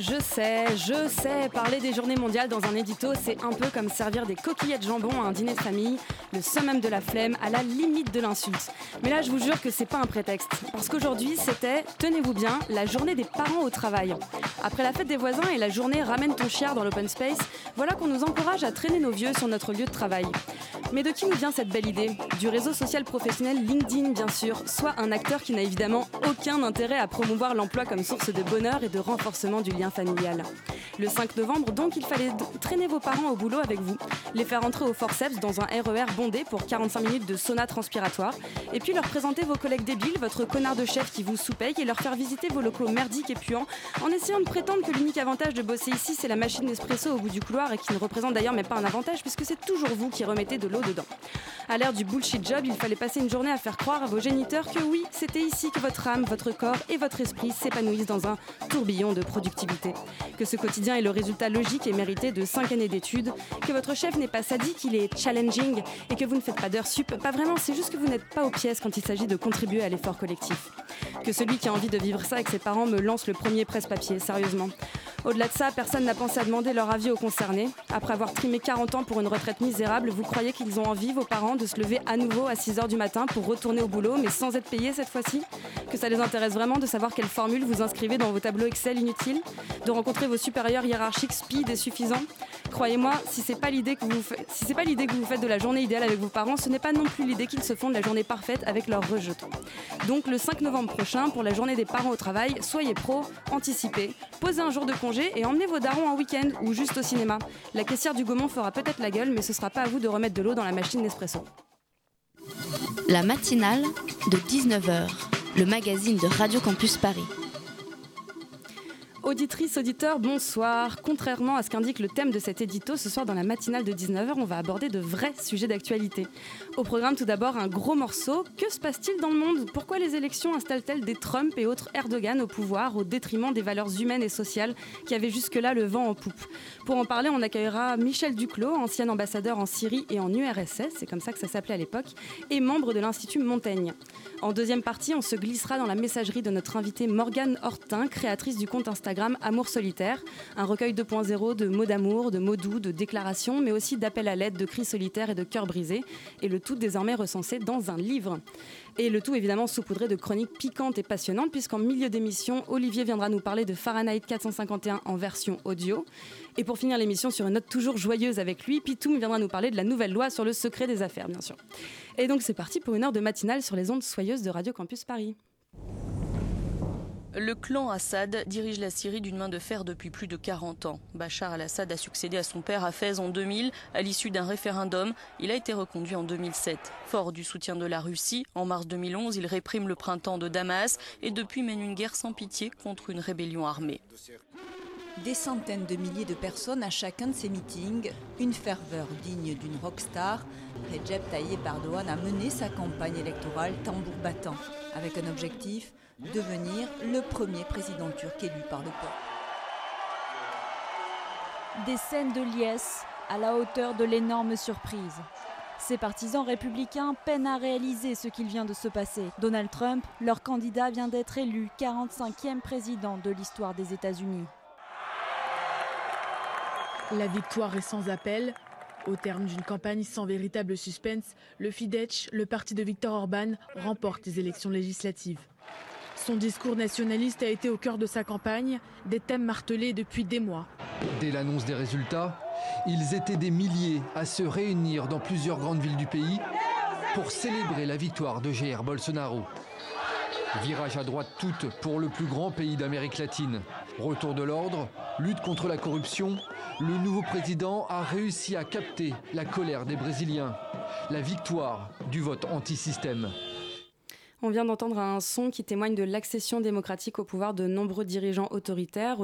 Je sais, je sais, parler des journées mondiales dans un édito, c'est un peu comme servir des coquillettes jambon à un dîner de famille, le summum de la flemme, à la limite de l'insulte. Mais là, je vous jure que c'est pas un prétexte. Parce qu'aujourd'hui, c'était, tenez-vous bien, la journée des parents au travail. Après la fête des voisins et la journée Ramène ton chiard dans l'open space, voilà qu'on nous encourage à traîner nos vieux sur notre lieu de travail. Mais de qui nous vient cette belle idée? Du réseau social professionnel LinkedIn, bien sûr, soit un acteur qui n'a évidemment aucun intérêt à promouvoir l'emploi comme source de bonheur et de renforcement du lien familial. Le 5 novembre, donc, il fallait traîner vos parents au boulot avec vous, les faire entrer au forceps dans un RER bondé pour 45 minutes de sauna transpiratoire, et puis leur présenter vos collègues débiles, votre connard de chef qui vous sous-paye, et leur faire visiter vos locaux merdiques et puants, en essayant de prétendre que l'unique avantage de bosser ici, c'est la machine d'espresso au bout du couloir, et qui ne représente d'ailleurs même pas un avantage, puisque c'est toujours vous qui remettez de l'eau dedans. À l'ère du bullshit job, il fallait passer une journée à faire croire à vos géniteurs que oui, c'était ici que votre âme, votre corps et votre esprit s'épanouissent dans un tourbillon de productivité. Que ce quotidien est le résultat logique et mérité de 5 années d'études, que votre chef n'est pas sadique, il est challenging et que vous ne faites pas d'heures sup. Pas vraiment, c'est juste que vous n'êtes pas aux pièces quand il s'agit de contribuer à l'effort collectif. Que celui qui a envie de vivre ça avec ses parents me lance le premier presse-papier, sérieusement. Au-delà de ça, personne n'a pensé à demander leur avis aux concernés. Après avoir trimé 40 ans pour une retraite misérable, vous croyez qu'ils ont envie, vos parents, de se lever à nouveau à 6h du matin pour retourner au boulot, mais sans être payés cette fois-ci? Que ça les intéresse vraiment de savoir quelle formule vous inscrivez dans vos tableaux Excel inutiles? De rencontrer vos supérieurs hiérarchiques speed et suffisants? Croyez-moi, si c'est pas pas l'idée que vous faites de la journée idéale avec vos parents, ce n'est pas non plus l'idée qu'ils se font de la journée parfaite avec leurs rejetons. Donc le 5 novembre prochain, pour la journée des parents au travail, soyez pro, anticipez, posez un jour de congé et emmenez vos darons en week-end ou juste au cinéma. La caissière du Gaumont fera peut-être la gueule, mais ce sera pas à vous de remettre de l'eau dans la machine d'espresso. La matinale de 19h, le magazine de Radio Campus Paris. Auditrices, auditeurs, bonsoir. Contrairement à ce qu'indique le thème de cet édito, ce soir dans la matinale de 19h, on va aborder de vrais sujets d'actualité. Au programme, tout d'abord, un gros morceau. Que se passe-t-il dans le monde? Pourquoi les élections installent-elles des Trump et autres Erdogan au pouvoir au détriment des valeurs humaines et sociales qui avaient jusque-là le vent en poupe? Pour en parler, on accueillera Michel Duclos, ancien ambassadeur en Syrie et en URSS, c'est comme ça que ça s'appelait à l'époque, et membre de l'Institut Montaigne. En deuxième partie, on se glissera dans la messagerie de notre invitée Morgane Hortin, créatrice du compte Instagram Amour Solitaire, un recueil 2.0 de mots d'amour, de mots doux, de déclarations, mais aussi d'appels à l'aide, de cris solitaires et de cœurs brisés, et le tout désormais recensé dans un livre. Et le tout évidemment saupoudré de chroniques piquantes et passionnantes, puisqu'en milieu d'émission, Olivier viendra nous parler de Fahrenheit 451 en version audio. Et pour finir l'émission sur une note toujours joyeuse avec lui, Pitoum viendra nous parler de la nouvelle loi sur le secret des affaires, bien sûr. Et donc c'est parti pour une heure de matinale sur les ondes soyeuses de Radio Campus Paris. Le clan Assad dirige la Syrie d'une main de fer depuis plus de 40 ans. Bachar al-Assad a succédé à son père à Fès en 2000 à l'issue d'un référendum. Il a été reconduit en 2007. Fort du soutien de la Russie, en mars 2011, il réprime le printemps de Damas et depuis mène une guerre sans pitié contre une rébellion armée. Des centaines de milliers de personnes à chacun de ces meetings, une ferveur digne d'une rockstar. Recep Tayyip Erdogan a mené sa campagne électorale tambour battant, avec un objectif devenir le premier président turc élu par le peuple. Des scènes de liesse à la hauteur de l'énorme surprise. Ces partisans républicains peinent à réaliser ce qu'il vient de se passer. Donald Trump, leur candidat, vient d'être élu 45e président de l'histoire des États-Unis. La victoire est sans appel. Au terme d'une campagne sans véritable suspense, le Fidesz, le parti de Viktor Orban, remporte les élections législatives. Son discours nationaliste a été au cœur de sa campagne, des thèmes martelés depuis des mois. Dès l'annonce des résultats, ils étaient des milliers à se réunir dans plusieurs grandes villes du pays pour célébrer la victoire de Jair Bolsonaro. Virage à droite toute pour le plus grand pays d'Amérique latine. Retour de l'ordre, lutte contre la corruption, le nouveau président a réussi à capter la colère des Brésiliens. La victoire du vote anti-système. On vient d'entendre un son qui témoigne de l'accession démocratique au pouvoir de nombreux dirigeants autoritaires,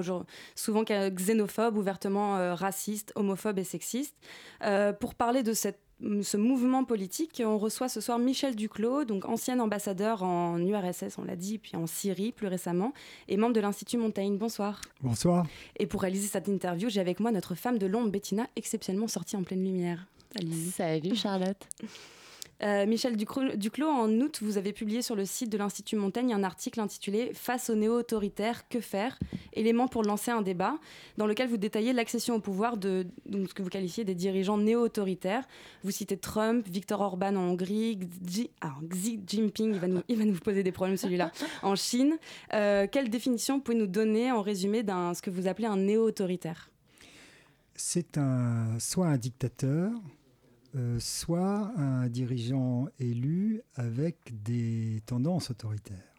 souvent xénophobes, ouvertement euh, racistes, homophobes et sexistes. Euh, pour parler de cette, ce mouvement politique, on reçoit ce soir Michel Duclos, donc ancien ambassadeur en URSS, on l'a dit, puis en Syrie plus récemment, et membre de l'Institut Montaigne. Bonsoir. Bonsoir. Et pour réaliser cette interview, j'ai avec moi notre femme de l'ombre, Bettina, exceptionnellement sortie en pleine lumière. Salut. Salut Charlotte. Euh, Michel Duclos, en août, vous avez publié sur le site de l'Institut Montaigne un article intitulé Face aux néo-autoritaires, que faire? Éléments pour lancer un débat, dans lequel vous détaillez l'accession au pouvoir de, ce que vous qualifiez des dirigeants néo-autoritaires. Vous citez Trump, Viktor Orban en Hongrie, Xi, Jinping, il va, nous, il va nous poser des problèmes celui-là, en Chine. Euh, quelle définition pouvez-vous nous donner en résumé d'un ce que vous appelez un néo-autoritaire? C'est un, soit un dictateur, euh, soit un dirigeant élu avec des tendances autoritaires.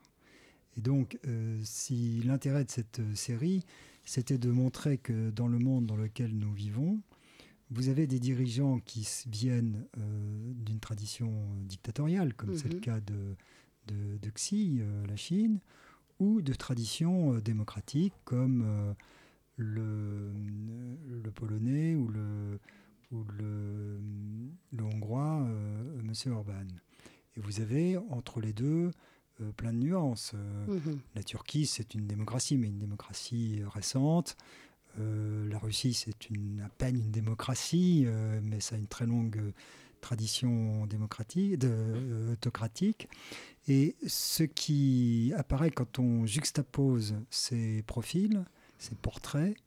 Et donc, euh, si l'intérêt de cette série, c'était de montrer que dans le monde dans lequel nous vivons, vous avez des dirigeants qui viennent euh, d'une tradition dictatoriale, comme c'est le mhm. cas de, de, Xi, la Chine, ou de traditions démocratiques, comme le, le, polonais ou le, ou le, le hongrois, euh, M. Orban. Et vous avez entre les deux euh, plein de nuances. Euh, mhm. La Turquie, c'est une démocratie, mais une démocratie récente. la Russie, c'est à peine une démocratie, mais ça a une très longue tradition démocratique, de, autocratique. Et ce qui apparaît quand on juxtapose ces profils, ces portraits,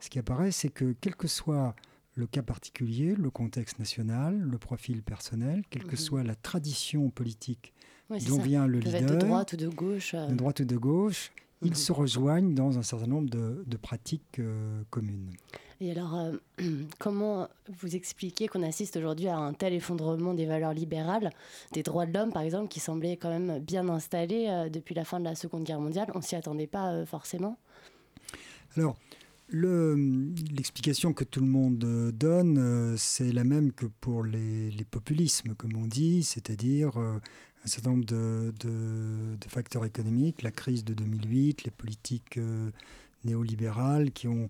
ce qui apparaît, c'est que quel que soit le cas particulier, le contexte national, le profil personnel, quelle que mhm. soit la tradition politique dont vient le leader, de droite ou de gauche, de droite ou de gauche, ils mhm. se rejoignent dans un certain nombre de, pratiques euh, communes. Et alors, euh, comment vous expliquez qu'on assiste aujourd'hui à un tel effondrement des valeurs libérales, des droits de l'homme par exemple, qui semblaient quand même bien installés euh, depuis la fin de la Seconde Guerre mondiale? On s'y attendait pas forcément? Alors, L'explication que tout le monde euh, donne, euh, c'est la même que pour les, populismes, comme on dit, c'est-à-dire euh, un certain nombre de, facteurs économiques, la crise de 2008, les politiques néolibérales qui ont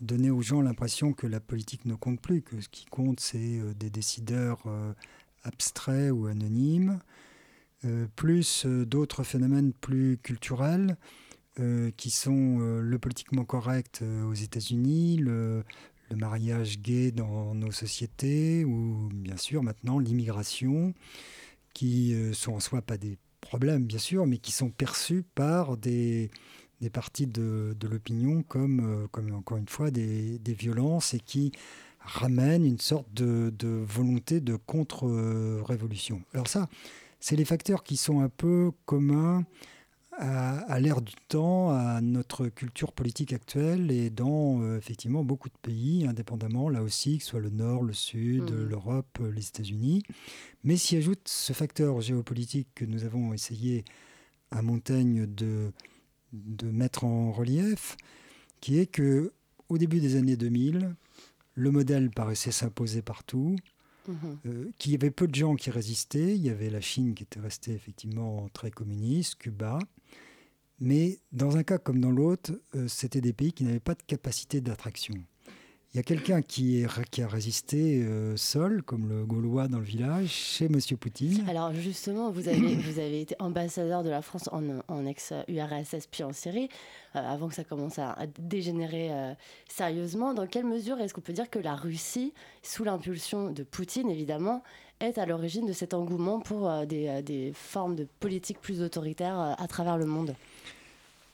donné aux gens l'impression que la politique ne compte plus, que ce qui compte, c'est des décideurs abstraits ou anonymes, plus d'autres phénomènes plus culturels euh, qui sont euh, le politiquement correct euh, aux États-Unis, le, mariage gay dans nos sociétés, ou bien sûr maintenant l'immigration, qui sont en soi pas des problèmes, bien sûr, mais qui sont perçus par des, des parties de, de l'opinion comme, comme, encore une fois, des, des, violences et qui ramènent une sorte de, de volonté de contre-révolution. Alors ça, c'est les facteurs qui sont un peu communs à, l'ère du temps, à notre culture politique actuelle et dans euh, effectivement beaucoup de pays, indépendamment, là aussi, que ce soit le Nord, le Sud, mmh. l'Europe, euh, les États-Unis. Mais s'y ajoute ce facteur géopolitique que nous avons essayé à Montaigne de, de mettre en relief, qui est que au début des années 2000, le modèle paraissait s'imposer partout. Mmh. Euh, qu'il y avait peu de gens qui résistaient. Il y avait la Chine qui était restée effectivement très communiste, Cuba, mais dans un cas comme dans l'autre, euh, c'était des pays qui n'avaient pas de capacité d'attraction. Il y a quelqu'un qui, a résisté euh, seul, comme le Gaulois dans le village, chez M. Poutine. Alors justement, vous avez, été ambassadeur de la France en, ex-URSS puis en Syrie, euh, avant que ça commence à, dégénérer sérieusement. Dans quelle mesure est-ce qu'on peut dire que la Russie, sous l'impulsion de Poutine évidemment, est à l'origine de cet engouement pour des, des, formes de politique plus autoritaires à travers le monde?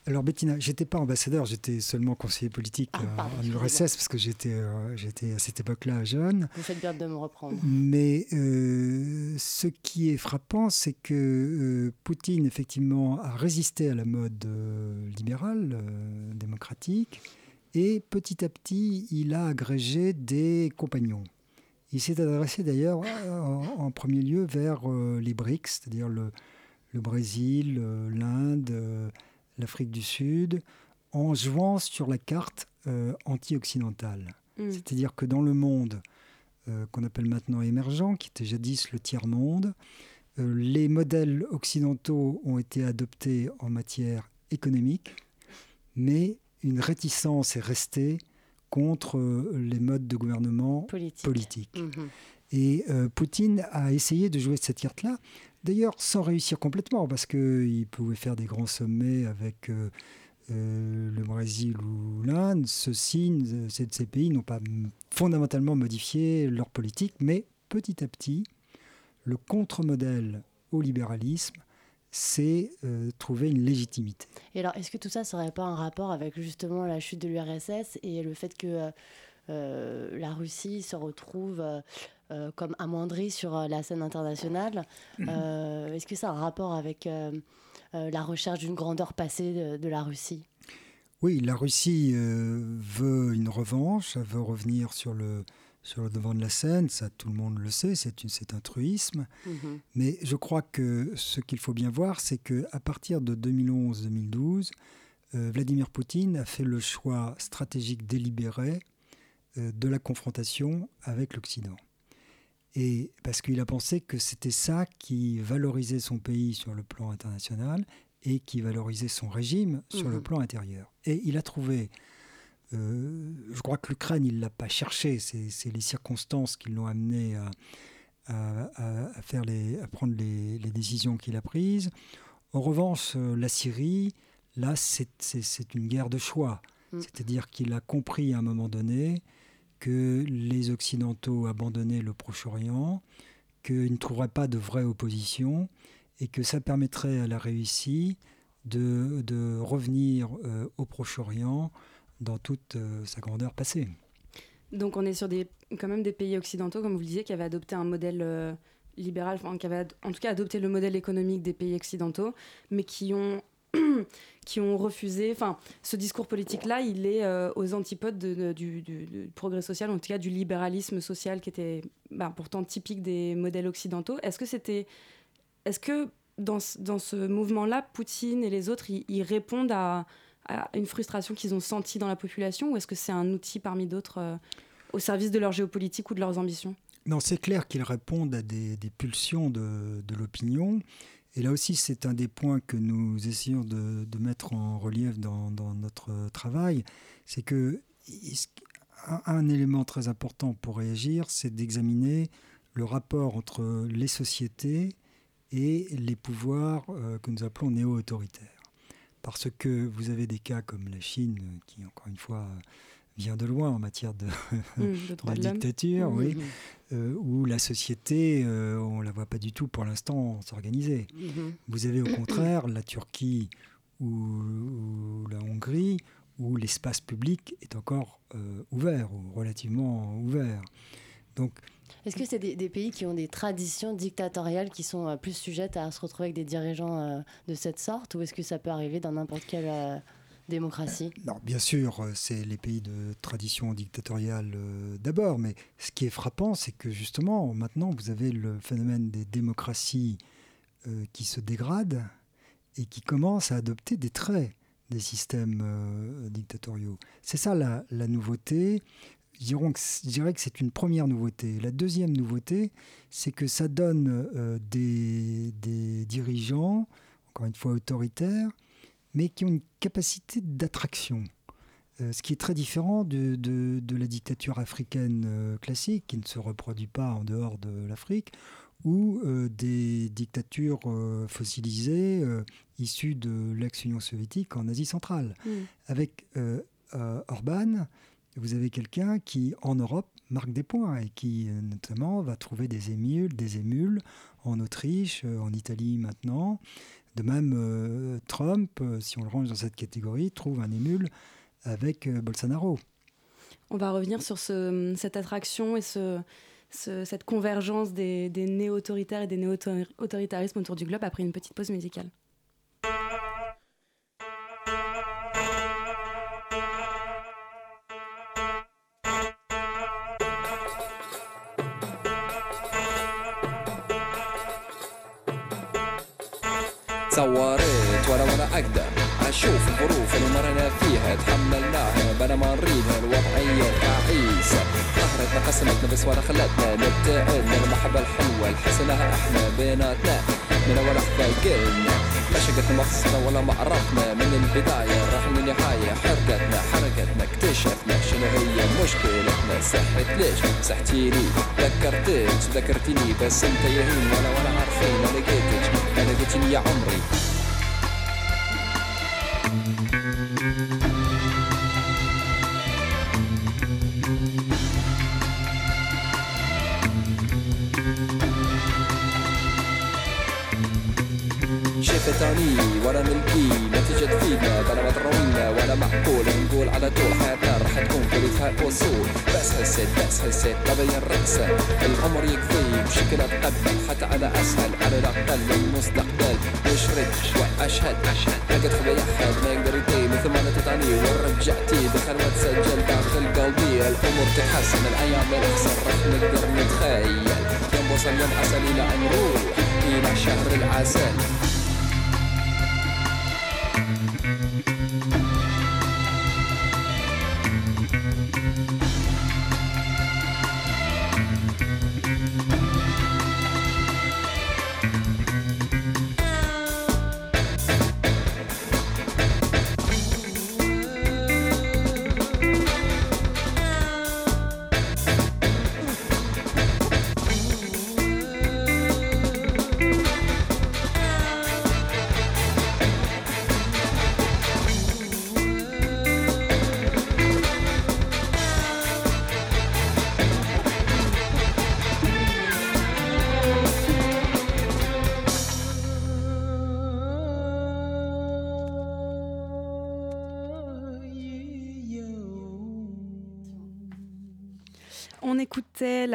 Alors Bettina, j'étais pas ambassadeur, j'étais seulement conseiller politique ah, euh, en URSS parce que j'étais euh, j'étais à cette époque-là jeune. Vous faites bien de me reprendre. Mais euh, ce qui est frappant, c'est que Poutine effectivement a résisté à la mode libérale, démocratique, et petit à petit, il a agrégé des compagnons. Il s'est adressé d'ailleurs en, premier lieu vers les BRICS, c'est-à-dire le, le, Brésil, l'Inde l'Afrique du Sud en jouant sur la carte euh, anti-occidentale. Mm. C'est-à-dire que dans le monde euh, qu'on appelle maintenant émergent, qui était jadis le tiers-monde, les modèles occidentaux ont été adoptés en matière économique, mais une réticence est restée contre les modes de gouvernement politiques. Mhm. Et Poutine a essayé de jouer cette carte-là, d'ailleurs sans réussir complètement, parce qu'il pouvait faire des grands sommets avec euh, le Brésil ou l'Inde, ceux-ci, ces, pays n'ont pas fondamentalement modifié leur politique, mais petit à petit, le contre-modèle au libéralisme c'est euh, trouver une légitimité. Et alors, est-ce que tout ça ne serait pas un rapport avec justement la chute de l'URSS et le fait que euh, la Russie se retrouve comme amoindrie sur la scène internationale Est-ce que ça a un rapport avec euh, la recherche d'une grandeur passée de, la Russie? Oui, la Russie euh, veut une revanche, elle veut revenir sur le, sur le devant de la scène, ça tout le monde le sait, c'est un truisme. Mhm. Mais je crois que ce qu'il faut bien voir, c'est qu'à partir de 2011-2012, euh, Vladimir Poutine a fait le choix stratégique délibéré de la confrontation avec l'Occident. Et parce qu'il a pensé que c'était ça qui valorisait son pays sur le plan international et qui valorisait son régime sur le mhm. plan intérieur. Et il a trouvé, euh, je crois que l'Ukraine, il ne l'a pas cherché, c'est les circonstances qui l'ont amené à, à, faire les, à prendre les, les décisions qu'il a prises. En revanche, euh, la Syrie, là, c'est une guerre de choix. Mm. C'est-à-dire qu'il a compris à un moment donné que les Occidentaux abandonnaient le Proche-Orient, qu'ils ne trouveraient pas de vraie opposition et que ça permettrait à la Russie de, revenir euh, au Proche-Orient dans toute euh, sa grandeur passée. Donc on est sur des, quand même des pays occidentaux, comme vous le disiez, qui avaient adopté un modèle euh, libéral, enfin, qui avaient en tout cas adopté le modèle économique des pays occidentaux, mais qui ont qui ont refusé. Enfin, ce discours politique-là, il est euh, aux antipodes du, progrès social, en tout cas du libéralisme social qui était bah, pourtant typique des modèles occidentaux. Est-ce que c'était. Est-ce que dans, dans ce mouvement-là, Poutine et les autres, ils, répondent à, une frustration qu'ils ont sentie dans la population ou est-ce que c'est un outil parmi d'autres euh, au service de leur géopolitique ou de leurs ambitions? Non, c'est clair qu'ils répondent à des, pulsions de, de l'opinion. Et là aussi, c'est un des points que nous essayons de, mettre en relief dans, notre travail, c'est que un, élément très important pour réagir, c'est d'examiner le rapport entre les sociétés et les pouvoirs euh, que nous appelons néo-autoritaires. Parce que vous avez des cas comme la Chine, qui, encore une fois, vient de loin en matière de, mmh, de, dictature, mmh, oui, mmh. Euh, où la société, euh, on ne la voit pas du tout pour l'instant s'organiser. Vous avez au contraire la Turquie ou, la Hongrie, où l'espace public est encore euh, ouvert, ou relativement ouvert. Donc, Est-ce que c'est des, pays qui ont des traditions dictatoriales qui sont plus sujettes à se retrouver avec des dirigeants de cette sorte, ou est-ce que ça peut arriver dans n'importe quel démocratie? Non, bien sûr, euh, c'est les pays de tradition dictatoriale euh, d'abord, mais ce qui est frappant, c'est que justement, maintenant, vous avez le phénomène des démocraties euh, qui se dégradent et qui commencent à adopter des traits des systèmes dictatoriaux. C'est ça la, nouveauté. Je dirais que c'est une première nouveauté. La deuxième nouveauté, c'est que ça donne des, des dirigeants, encore une fois autoritaires, mais qui ont une capacité d'attraction. Euh, ce qui est très différent de, de, la dictature africaine euh, classique, qui ne se reproduit pas en dehors de l'Afrique, ou euh, des dictatures fossilisées issues de l'ex-Union soviétique en Asie centrale. Mm. Avec Orban, vous avez quelqu'un qui, en Europe, marque des points et qui, notamment, va trouver des émules, des émules en Autriche, en Italie maintenant, de même, euh, Trump, euh, si on le range dans cette catégorie, trouve un émule avec euh, Bolsonaro. On va revenir sur cette attraction et cette convergence des, des néo-autoritaires et des néo-autoritarismes autour du globe après une petite pause musicale. شوف الظروف اللي مرينا فيها تحملناها بلا ما نريدها الوضعية تعيسة قهرتنا قسمتنا بس ولا خلتنا نبتعدنا المحبة الحلوة الحسنها إحنا بيناتنا. من أول لحظة قلنا ما شقتنا ما خصنا ولا ما عرفنا. من البداية راح للنهاية حرقتنا حرقتنا اكتشفنا شنو هي مشكلتنا. صحت ليش؟ صحتيني ذكرتك ذكرتني بس انت يهين. ولا ولا عارفين أنا لقيتك. أنا لقيتني يا عمري. شفتاني ولا نلقي نتيجة تفيدنا بلا ما تروينا ولا معقول. نقول على طول حياتنا راح تكون كلها وصول بس حسيت بس حسيت ببين رأسه العمر يكفي بشكل اتقبل حتى على أسهل على الأقل. المستقبل وشرد شوي أشهد أشهد. لقيت خبي أحد ما يقدر يدي مثل ما نتتعني ورجعتي دخل وتسجل داخل قلبي. الأمور تتحسن الأيام الأحسن. راح نقدر نتخيل. يوم وصل يوم عسل إلى ان نروح إلى شهر العسل.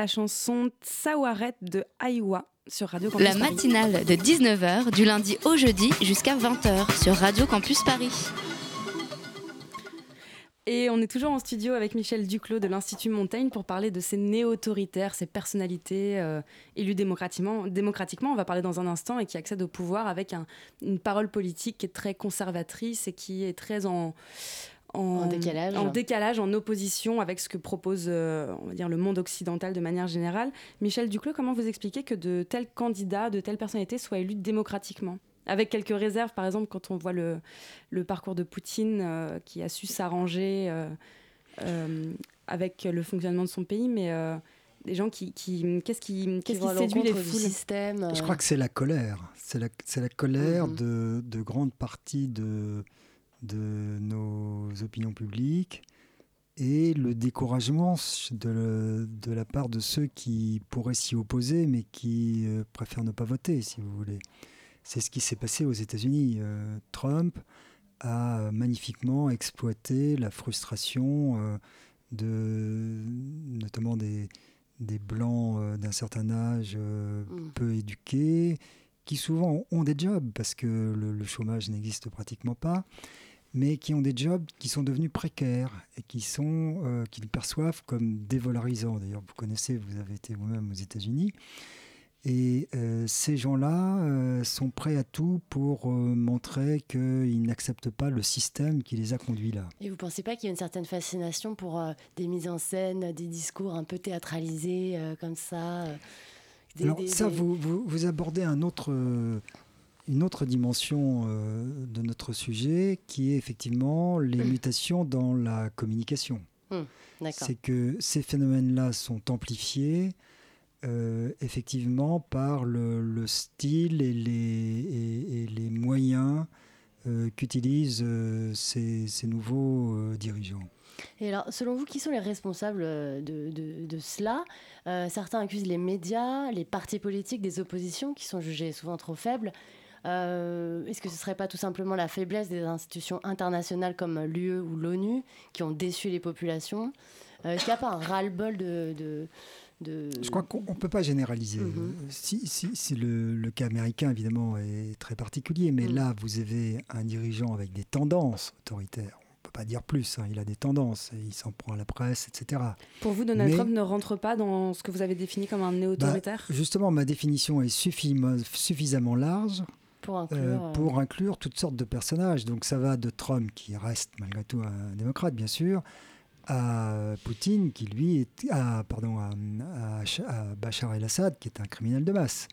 La chanson Tsawaret de Aïwa sur Radio Campus La Paris. matinale de 19h du lundi au jeudi jusqu'à 20h sur Radio Campus Paris. Et on est toujours en studio avec Michel Duclos de l'Institut Montaigne pour parler de ces néo-autoritaires, ces personnalités euh, élues démocratiquement, démocratiquement, on va parler dans un instant, et qui accèdent au pouvoir avec un- une parole politique qui est très conservatrice et qui est très en, En décalage. en décalage, en opposition avec ce que propose euh, on va dire, le monde occidental de manière générale. Michel Duclos, comment vous expliquez que de tels candidats, de telles personnalités soient élus démocratiquement? Avec quelques réserves, par exemple, quand on voit le, le parcours de Poutine euh, qui a su s'arranger euh, euh, avec le fonctionnement de son pays, mais euh, des gens qui. qui qu'est-ce qui, qu'est-ce qui séduit les foules? système, euh. Je crois que c'est la colère. C'est la, c'est la colère de, de grandes parties de, de nos opinions publiques et le découragement de, de la part de ceux qui pourraient s'y opposer, mais qui euh, préfèrent ne pas voter, si vous voulez. C'est ce qui s'est passé aux États-Unis. Euh, Trump a magnifiquement exploité la frustration euh, de, notamment des, des blancs d'un certain âge Mm. peu éduqués, qui souvent ont des jobs parce que le, le chômage n'existe pratiquement pas, mais qui ont des jobs qui sont devenus précaires et qui sont euh, qu'ils perçoivent comme dévalorisants. D'ailleurs, vous connaissez, vous avez été vous-même aux États-Unis. Et euh, ces gens-là euh, sont prêts à tout pour montrer qu'ils n'acceptent pas le système qui les a conduits là. Et vous pensez pas qu'il y a une certaine fascination pour des mises en scène, des discours un peu théâtralisés comme ça des- Alors des- ça, des- vous, vous, vous abordez un autre, une autre dimension euh, de notre sujet qui est effectivement les mutations dans la communication. D'accord. C'est que ces phénomènes-là sont amplifiés euh, effectivement par le, le style et les, et, et les moyens euh, qu'utilisent ces, ces nouveaux dirigeants. Et alors, selon vous, qui sont les responsables de, de- de cela? Euh, Certains accusent les médias, les partis politiques des oppositions qui sont jugés souvent trop faibles. Euh, Est-ce que ce ne serait pas tout simplement la faiblesse des institutions internationales comme l'UE ou l'ONU qui ont déçu les populations Euh, Est-ce qu'il n'y a pas un ras-le-bol de, de, de- Je crois qu'on ne peut pas généraliser. Mhm. Si, si- si le, le cas américain, évidemment, est très particulier, mais Mhm. là, vous avez un dirigeant avec des tendances autoritaires. On ne peut pas dire plus, hein, il a des tendances, il s'en prend à la presse, etc. Pour vous, Donald Mais- Trump ne rentre pas dans ce que vous avez défini comme un Bah, néo-autoritaire? Justement, ma définition est suffisamment large pour inclure, euh, pour inclure toutes sortes de personnages. Donc ça va de Trump, qui reste malgré tout un démocrate, bien sûr, à Poutine, qui lui est, à, pardon, à, à Bachar el-Assad, qui est un criminel de masse.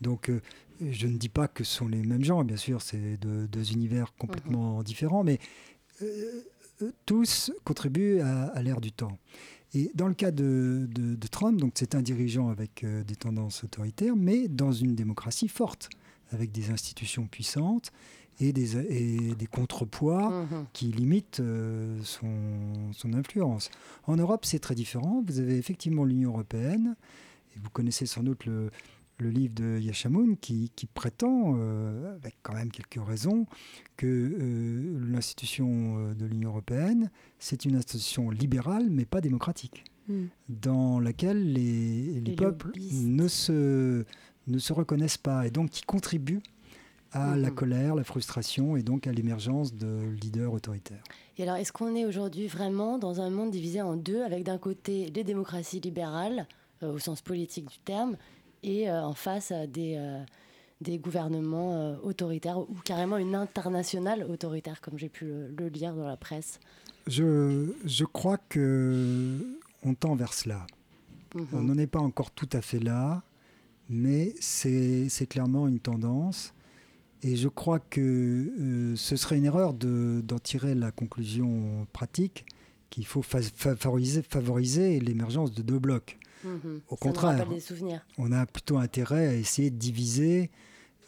Donc je ne dis pas que ce sont les mêmes gens, bien sûr, c'est deux, univers complètement mhm. différents, mais euh, euh, tous contribuent à, l'ère du temps. Et dans le cas de, Trump, donc c'est un dirigeant avec euh, des tendances autoritaires, mais dans une démocratie forte, avec des institutions puissantes et des, des contrepoids mhm. qui limitent son, son, influence. En Europe, c'est très différent. Vous avez effectivement l'Union européenne, et vous connaissez sans doute le, le livre de Yashamoun qui, prétend, euh, avec quand même quelques raisons, que euh, l'institution euh, de l'Union européenne, c'est une institution libérale mais pas démocratique, hmm. dans laquelle les, les, peuples ne se, ne se reconnaissent pas et donc qui contribue à la hmm. colère, la frustration et donc à l'émergence de leaders autoritaires. Et alors, est-ce qu'on est aujourd'hui vraiment dans un monde divisé en deux, avec d'un côté les démocraties libérales, au sens politique du terme, et euh, en face à des, euh, des gouvernements euh, autoritaires ou carrément une internationale autoritaire, comme j'ai pu le, lire dans la presse? Je, je crois que on tend vers cela. Mhm. On n'en est pas encore tout à fait là, mais c'est clairement une tendance. Et je crois que ce serait une erreur d'en tirer la conclusion pratique qu'il faut favoriser, favoriser l'émergence de deux blocs. Mhm. Au contraire, on a plutôt intérêt à essayer de diviser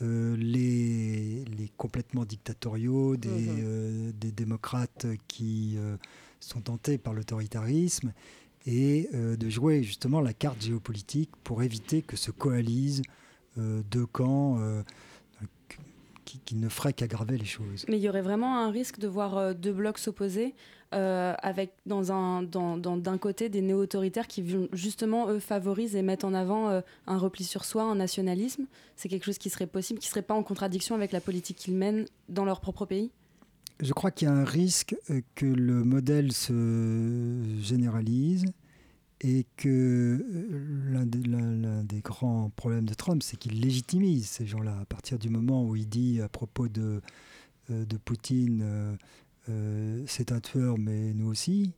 euh, les, les, complètement dictatoriaux, des, mhm. euh, des démocrates qui euh, sont tentés par l'autoritarisme et de jouer justement la carte géopolitique pour éviter que se coalisent deux camps qui, ne ferait qu'aggraver les choses. Mais il y aurait vraiment un risque de voir euh, deux blocs s'opposer, euh, avec d'un côté des néo-autoritaires qui justement eux favorisent et mettent en avant euh, un repli sur soi, un nationalisme. C'est quelque chose qui serait possible, qui serait pas en contradiction avec la politique qu'ils mènent dans leur propre pays. Je crois qu'il y a un risque que le modèle se généralise et que euh, l'un des, grands problèmes de Trump, c'est qu'il légitimise ces gens-là. À partir du moment où il dit à propos de, euh, de Poutine, euh, c'est un tueur, mais nous aussi,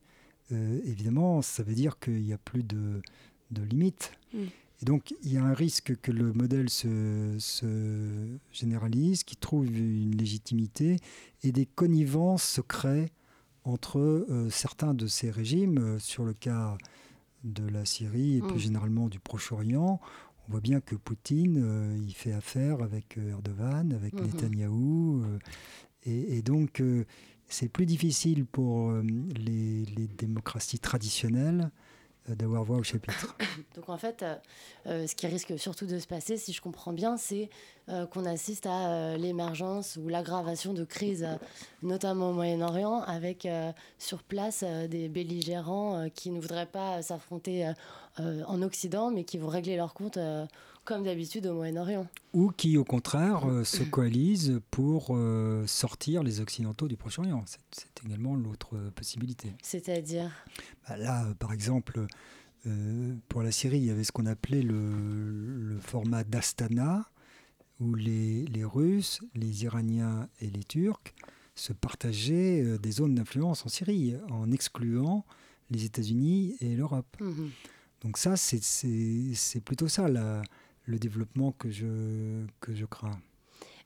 évidemment, ça veut dire qu'il n'y a plus de, de limites. Mm. Et donc, il y a un risque que le modèle se, se généralise, qu'il trouve une légitimité et des connivences se créent entre certains de ces régimes. sur le cas de la Syrie et plus mm. généralement du Proche-Orient, on voit bien que Poutine, euh, il fait affaire avec euh, Erdogan, avec mm-hmm. Netanyahou. Euh, et, donc, c'est plus difficile pour les, démocraties traditionnelles d'avoir voix au chapitre. Donc en fait, ce qui risque surtout de se passer, si je comprends bien, c'est qu'on assiste à l'émergence ou l'aggravation de crises, notamment au Moyen-Orient, avec sur place des belligérants qui ne voudraient pas s'affronter en Occident, mais qui vont régler leur compte comme d'habitude au Moyen-Orient. Ou qui, au contraire, se coalisent pour sortir les Occidentaux du Proche-Orient. C'est également l'autre possibilité. C'est-à-dire bah Là, par exemple, pour la Syrie, il y avait ce qu'on appelait le, le format d'Astana, où les, les, Russes, les Iraniens et les Turcs se partageaient euh, des zones d'influence en Syrie, en excluant les États-Unis et l'Europe. Mhm. Donc ça, c'est plutôt ça la, le développement que je, que je crains.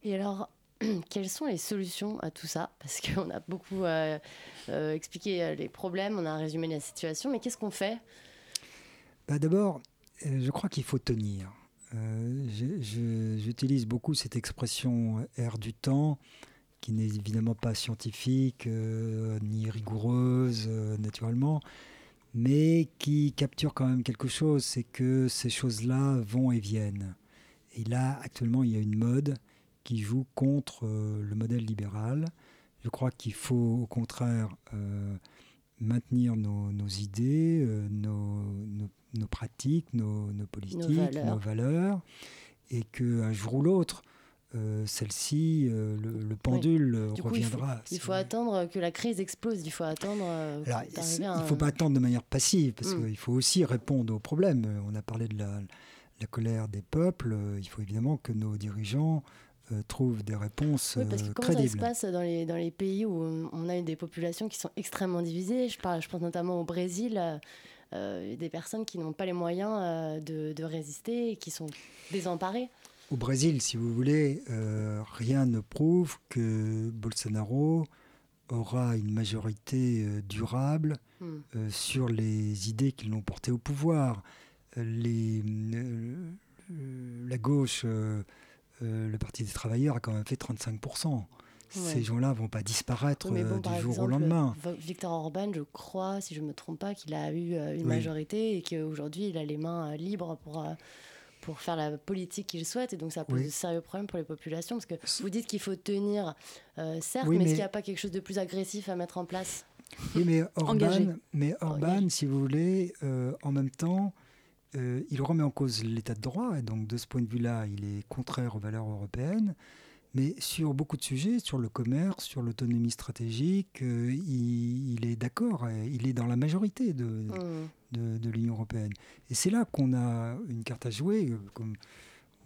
Et alors, quelles sont les solutions à tout ça? Parce qu'on a beaucoup euh, euh, expliqué les problèmes, on a résumé la situation, mais qu'est-ce qu'on fait? Bah D'abord, je crois qu'il faut tenir. Euh, j'utilise beaucoup cette expression air du temps, qui n'est évidemment pas scientifique euh, ni rigoureuse euh, naturellement, mais qui capture quand même quelque chose, c'est que ces choses-là vont et viennent. Et là, actuellement, il y a une mode qui joue contre le modèle libéral. Je crois qu'il faut au contraire maintenir nos, nos idées, nos, nos, nos pratiques, nos, politiques, nos valeurs. et qu'un jour ou l'autre, euh, celle-ci, euh, le, pendule reviendra. il, faut, attendre que la crise explose, il faut attendre. Euh, il ne faut pas attendre de manière passive, parce mm. qu'il faut aussi répondre aux problèmes. On a parlé de la, la colère des peuples, il faut évidemment que nos dirigeants euh, trouve des réponses Oui, parce que euh, comment ça se passe dans les, dans les pays où on a des populations qui sont extrêmement divisées? Je, parle, je pense notamment au Brésil, euh, euh, des personnes qui n'ont pas les moyens euh, de, de résister et qui sont désemparées. Au Brésil, si vous voulez, euh, rien ne prouve que Bolsonaro aura une majorité euh, durable Hmm. euh, sur les idées qui l'ont porté au pouvoir. Les, la gauche, le Parti des travailleurs a quand même fait 35%. Ces gens-là vont pas disparaître Oui, mais bon, du jour au lendemain. Victor Orban, je crois, si je ne me trompe pas, qu'il a eu une Oui. majorité et qu'aujourd'hui, il a les mains libres pour, pour faire la politique qu'il souhaite. Et donc, ça pose Oui. de sérieux problèmes pour les populations. Parce que vous dites qu'il faut tenir, euh, certes, Oui, mais, est-ce qu'il n'y a pas quelque chose de plus agressif à mettre en place? Oui, mais Engagé. Orban, mais Orban si vous voulez, euh, en même temps, euh, il remet en cause l'état de droit, et donc de ce point de vue-là, il est contraire aux valeurs européennes. Mais sur beaucoup de sujets, sur le commerce, sur l'autonomie stratégique, euh, il, il est d'accord, il est dans la majorité de, Hmm. De, de l'Union européenne. Et c'est là qu'on a une carte à jouer. euh, Comme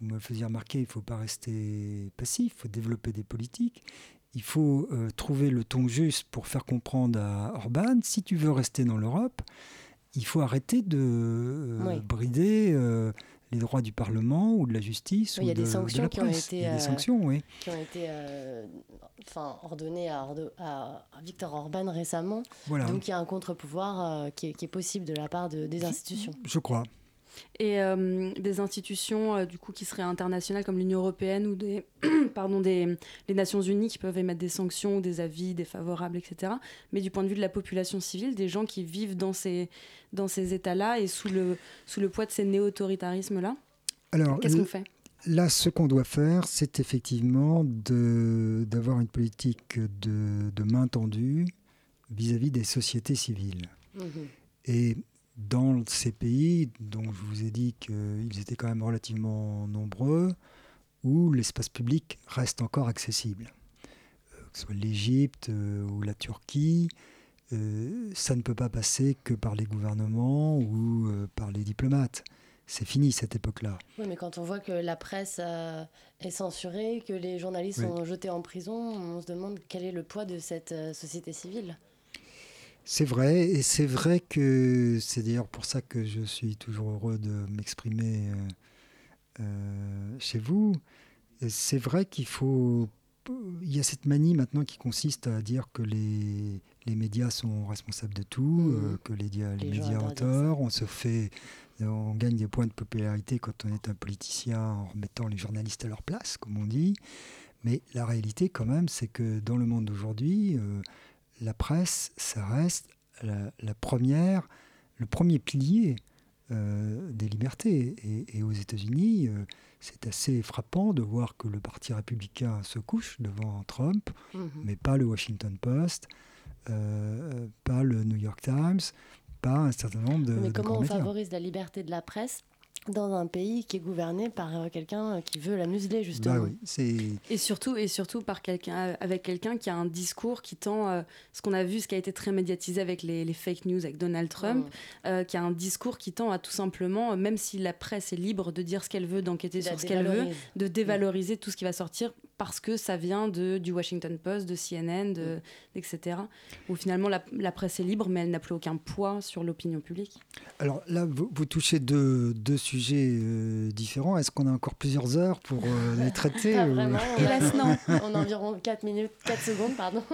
vous me le faisiez remarquer, il ne faut pas rester passif, il faut développer des politiques. Il faut euh, trouver le ton juste pour faire comprendre à Orban, si tu veux rester dans l'Europe, il faut arrêter de euh, Oui. brider euh, les droits du Parlement ou de la justice Oui, ou Il y a de, des de sanctions la qui ont presse. été, Il y a des euh, sanctions, oui. qui ont été euh, enfin, ordonnées à, Ordo- à à Victor Orban récemment. Voilà. Donc, il y a un contre-pouvoir euh, qui, est- qui est possible de la part de- des institutions. Je crois. Et euh, des institutions euh, du coup qui seraient internationales comme l'Union européenne ou des, pardon, des, les Nations Unies qui peuvent émettre des sanctions ou des avis défavorables, etc. Mais du point de vue de la population civile, des gens qui vivent dans ces, dans ces États-là et sous le, sous le poids de ces néo-autoritarismes-là, Alors, qu'est-ce qu'on fait? Là, ce qu'on doit faire, c'est effectivement de- d'avoir une politique de, de main tendue vis-à-vis des sociétés civiles. Et dans ces pays, dont je vous ai dit qu'ils étaient quand même relativement nombreux, où l'espace public reste encore accessible, euh, que ce soit l'Égypte euh, ou la Turquie, euh, ça ne peut pas passer que par les gouvernements ou par les diplomates. C'est fini cette époque-là. Oui, mais quand on voit que la presse est censurée, que les journalistes Oui. sont jetés en prison, on se demande quel est le poids de cette société civile. C'est vrai, et c'est vrai que c'est d'ailleurs pour ça que je suis toujours heureux de m'exprimer euh, euh, chez vous. C'est vrai qu'il faut. Il y a cette manie maintenant qui consiste à dire que les, les médias sont responsables de tout, euh, que les, les Les médias ont tort, on se fait. On gagne des points de popularité quand on est un politicien en remettant les journalistes à leur place, comme on dit. Mais la réalité, quand même, c'est que dans le monde d'aujourd'hui, la presse, ça reste la, la première, le premier pilier euh, des libertés. Et, et aux États-Unis, euh, c'est assez frappant de voir que le Parti républicain se couche devant Trump, Mhm. mais pas le Washington Post, euh, pas le New York Times, pas un certain nombre de, mais de comment on favorise la liberté de la presse dans un pays qui est gouverné par euh, quelqu'un qui veut la museler, justement. Bah oui, c'est Et surtout, et surtout par quelqu'un, avec quelqu'un qui a un discours qui tend, euh, ce qu'on a vu, ce qui a été très médiatisé avec les, les fake news avec Donald Trump, euh, qui a un discours qui tend à tout simplement, même si la presse est libre de dire ce qu'elle veut, d'enquêter sur ce qu'elle veut, de dévaloriser tout ce qui va sortir parce que ça vient de, du Washington Post, de CNN, de, etc. Où finalement la, la presse est libre, mais elle n'a plus aucun poids sur l'opinion publique. Alors là, vous, vous touchez deux, deux sujets euh, différents. Est-ce qu'on a encore plusieurs heures pour euh, les traiter Pas ou- vraiment. On Hélas, non. on a environ 4 minutes, 4 secondes, pardon.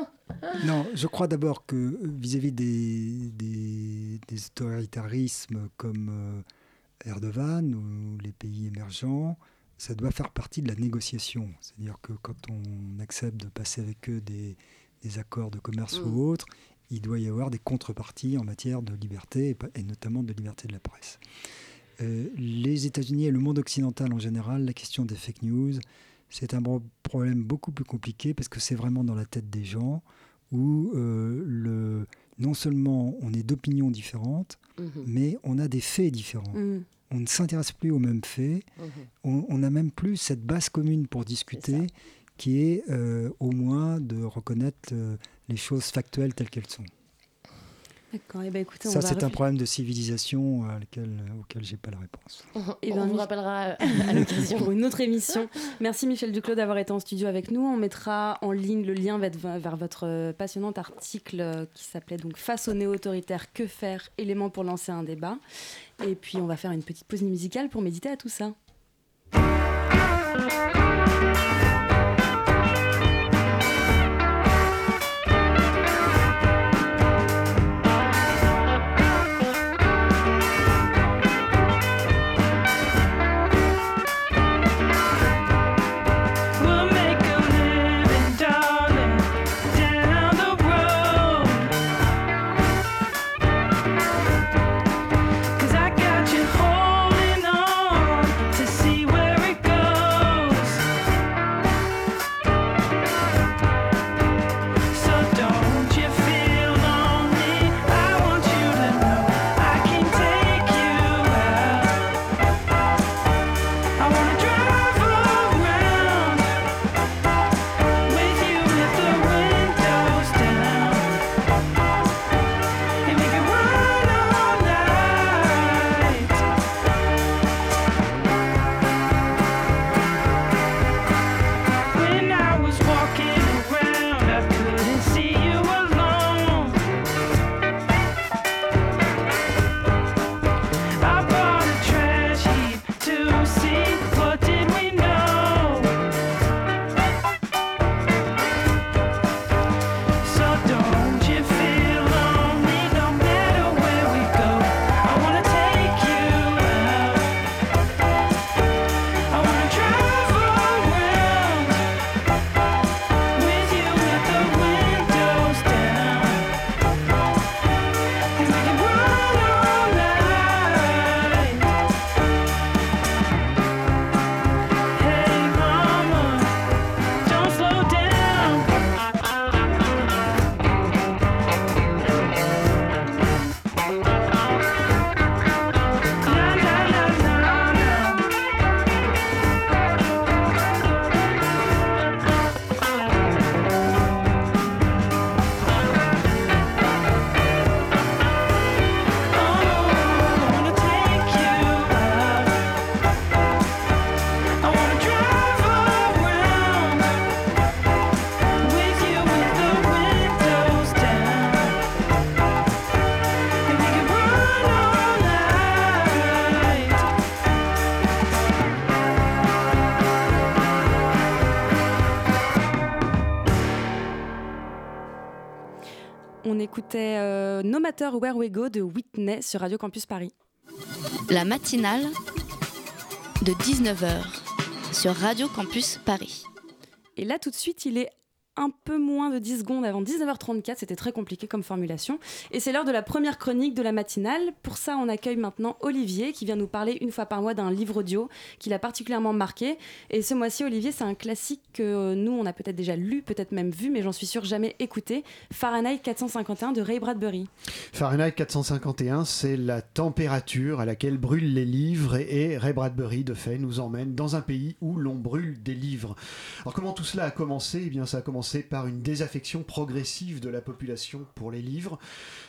Non, je crois d'abord que euh, vis-à-vis des, des, des autoritarismes comme euh, Erdogan ou les pays émergents, ça doit faire partie de la négociation. C'est-à-dire que quand on accepte de passer avec eux des, des accords de commerce Mm. ou autres, il doit y avoir des contreparties en matière de liberté et notamment de liberté de la presse. Euh, les États-Unis et le monde occidental en général, la question des fake news, c'est un problème beaucoup plus compliqué parce que c'est vraiment dans la tête des gens où euh, le, non seulement on est d'opinions différentes, Mhm. mais on a des faits différents. Mhm. On ne s'intéresse plus aux mêmes faits. Mhm. On- n'a même plus cette base commune pour discuter qui est euh, au moins de reconnaître euh, les choses factuelles telles qu'elles sont. D'accord, et ben écoutez, Ça, c'est un problème de civilisation euh, auquel j'ai pas la réponse. Et ben, on vous rappellera à l'occasion. pour une autre émission. Merci Michel Duclos d'avoir été en studio avec nous. On mettra en ligne le lien vers, votre passionnant article qui s'appelait donc Face aux néo-autoritaires, que faire Éléments pour lancer un débat. Et puis on va faire une petite pause musicale pour méditer à tout ça. Where We Go de Whitney sur Radio Campus Paris. La matinale de 19h sur Radio Campus Paris. Et là tout de suite, il est un peu moins de 10 secondes avant 19h34. C'était très compliqué comme formulation. Et c'est l'heure de la première chronique de la matinale. Pour ça, on accueille maintenant Olivier qui vient nous parler une fois par mois d'un livre audio qui l'a particulièrement marqué. Et ce mois-ci, Olivier, c'est un classique que nous, on a peut-être déjà lu, peut-être même vu, mais j'en suis sûr jamais écouté. Fahrenheit 451 de Ray Bradbury. Fahrenheit 451, c'est la température à laquelle brûlent les livres et Ray Bradbury, de fait, nous emmène dans un pays où l'on brûle des livres. Alors comment tout cela a commencé? Eh bien, ça a commencé par une désaffection progressive de la population pour les livres,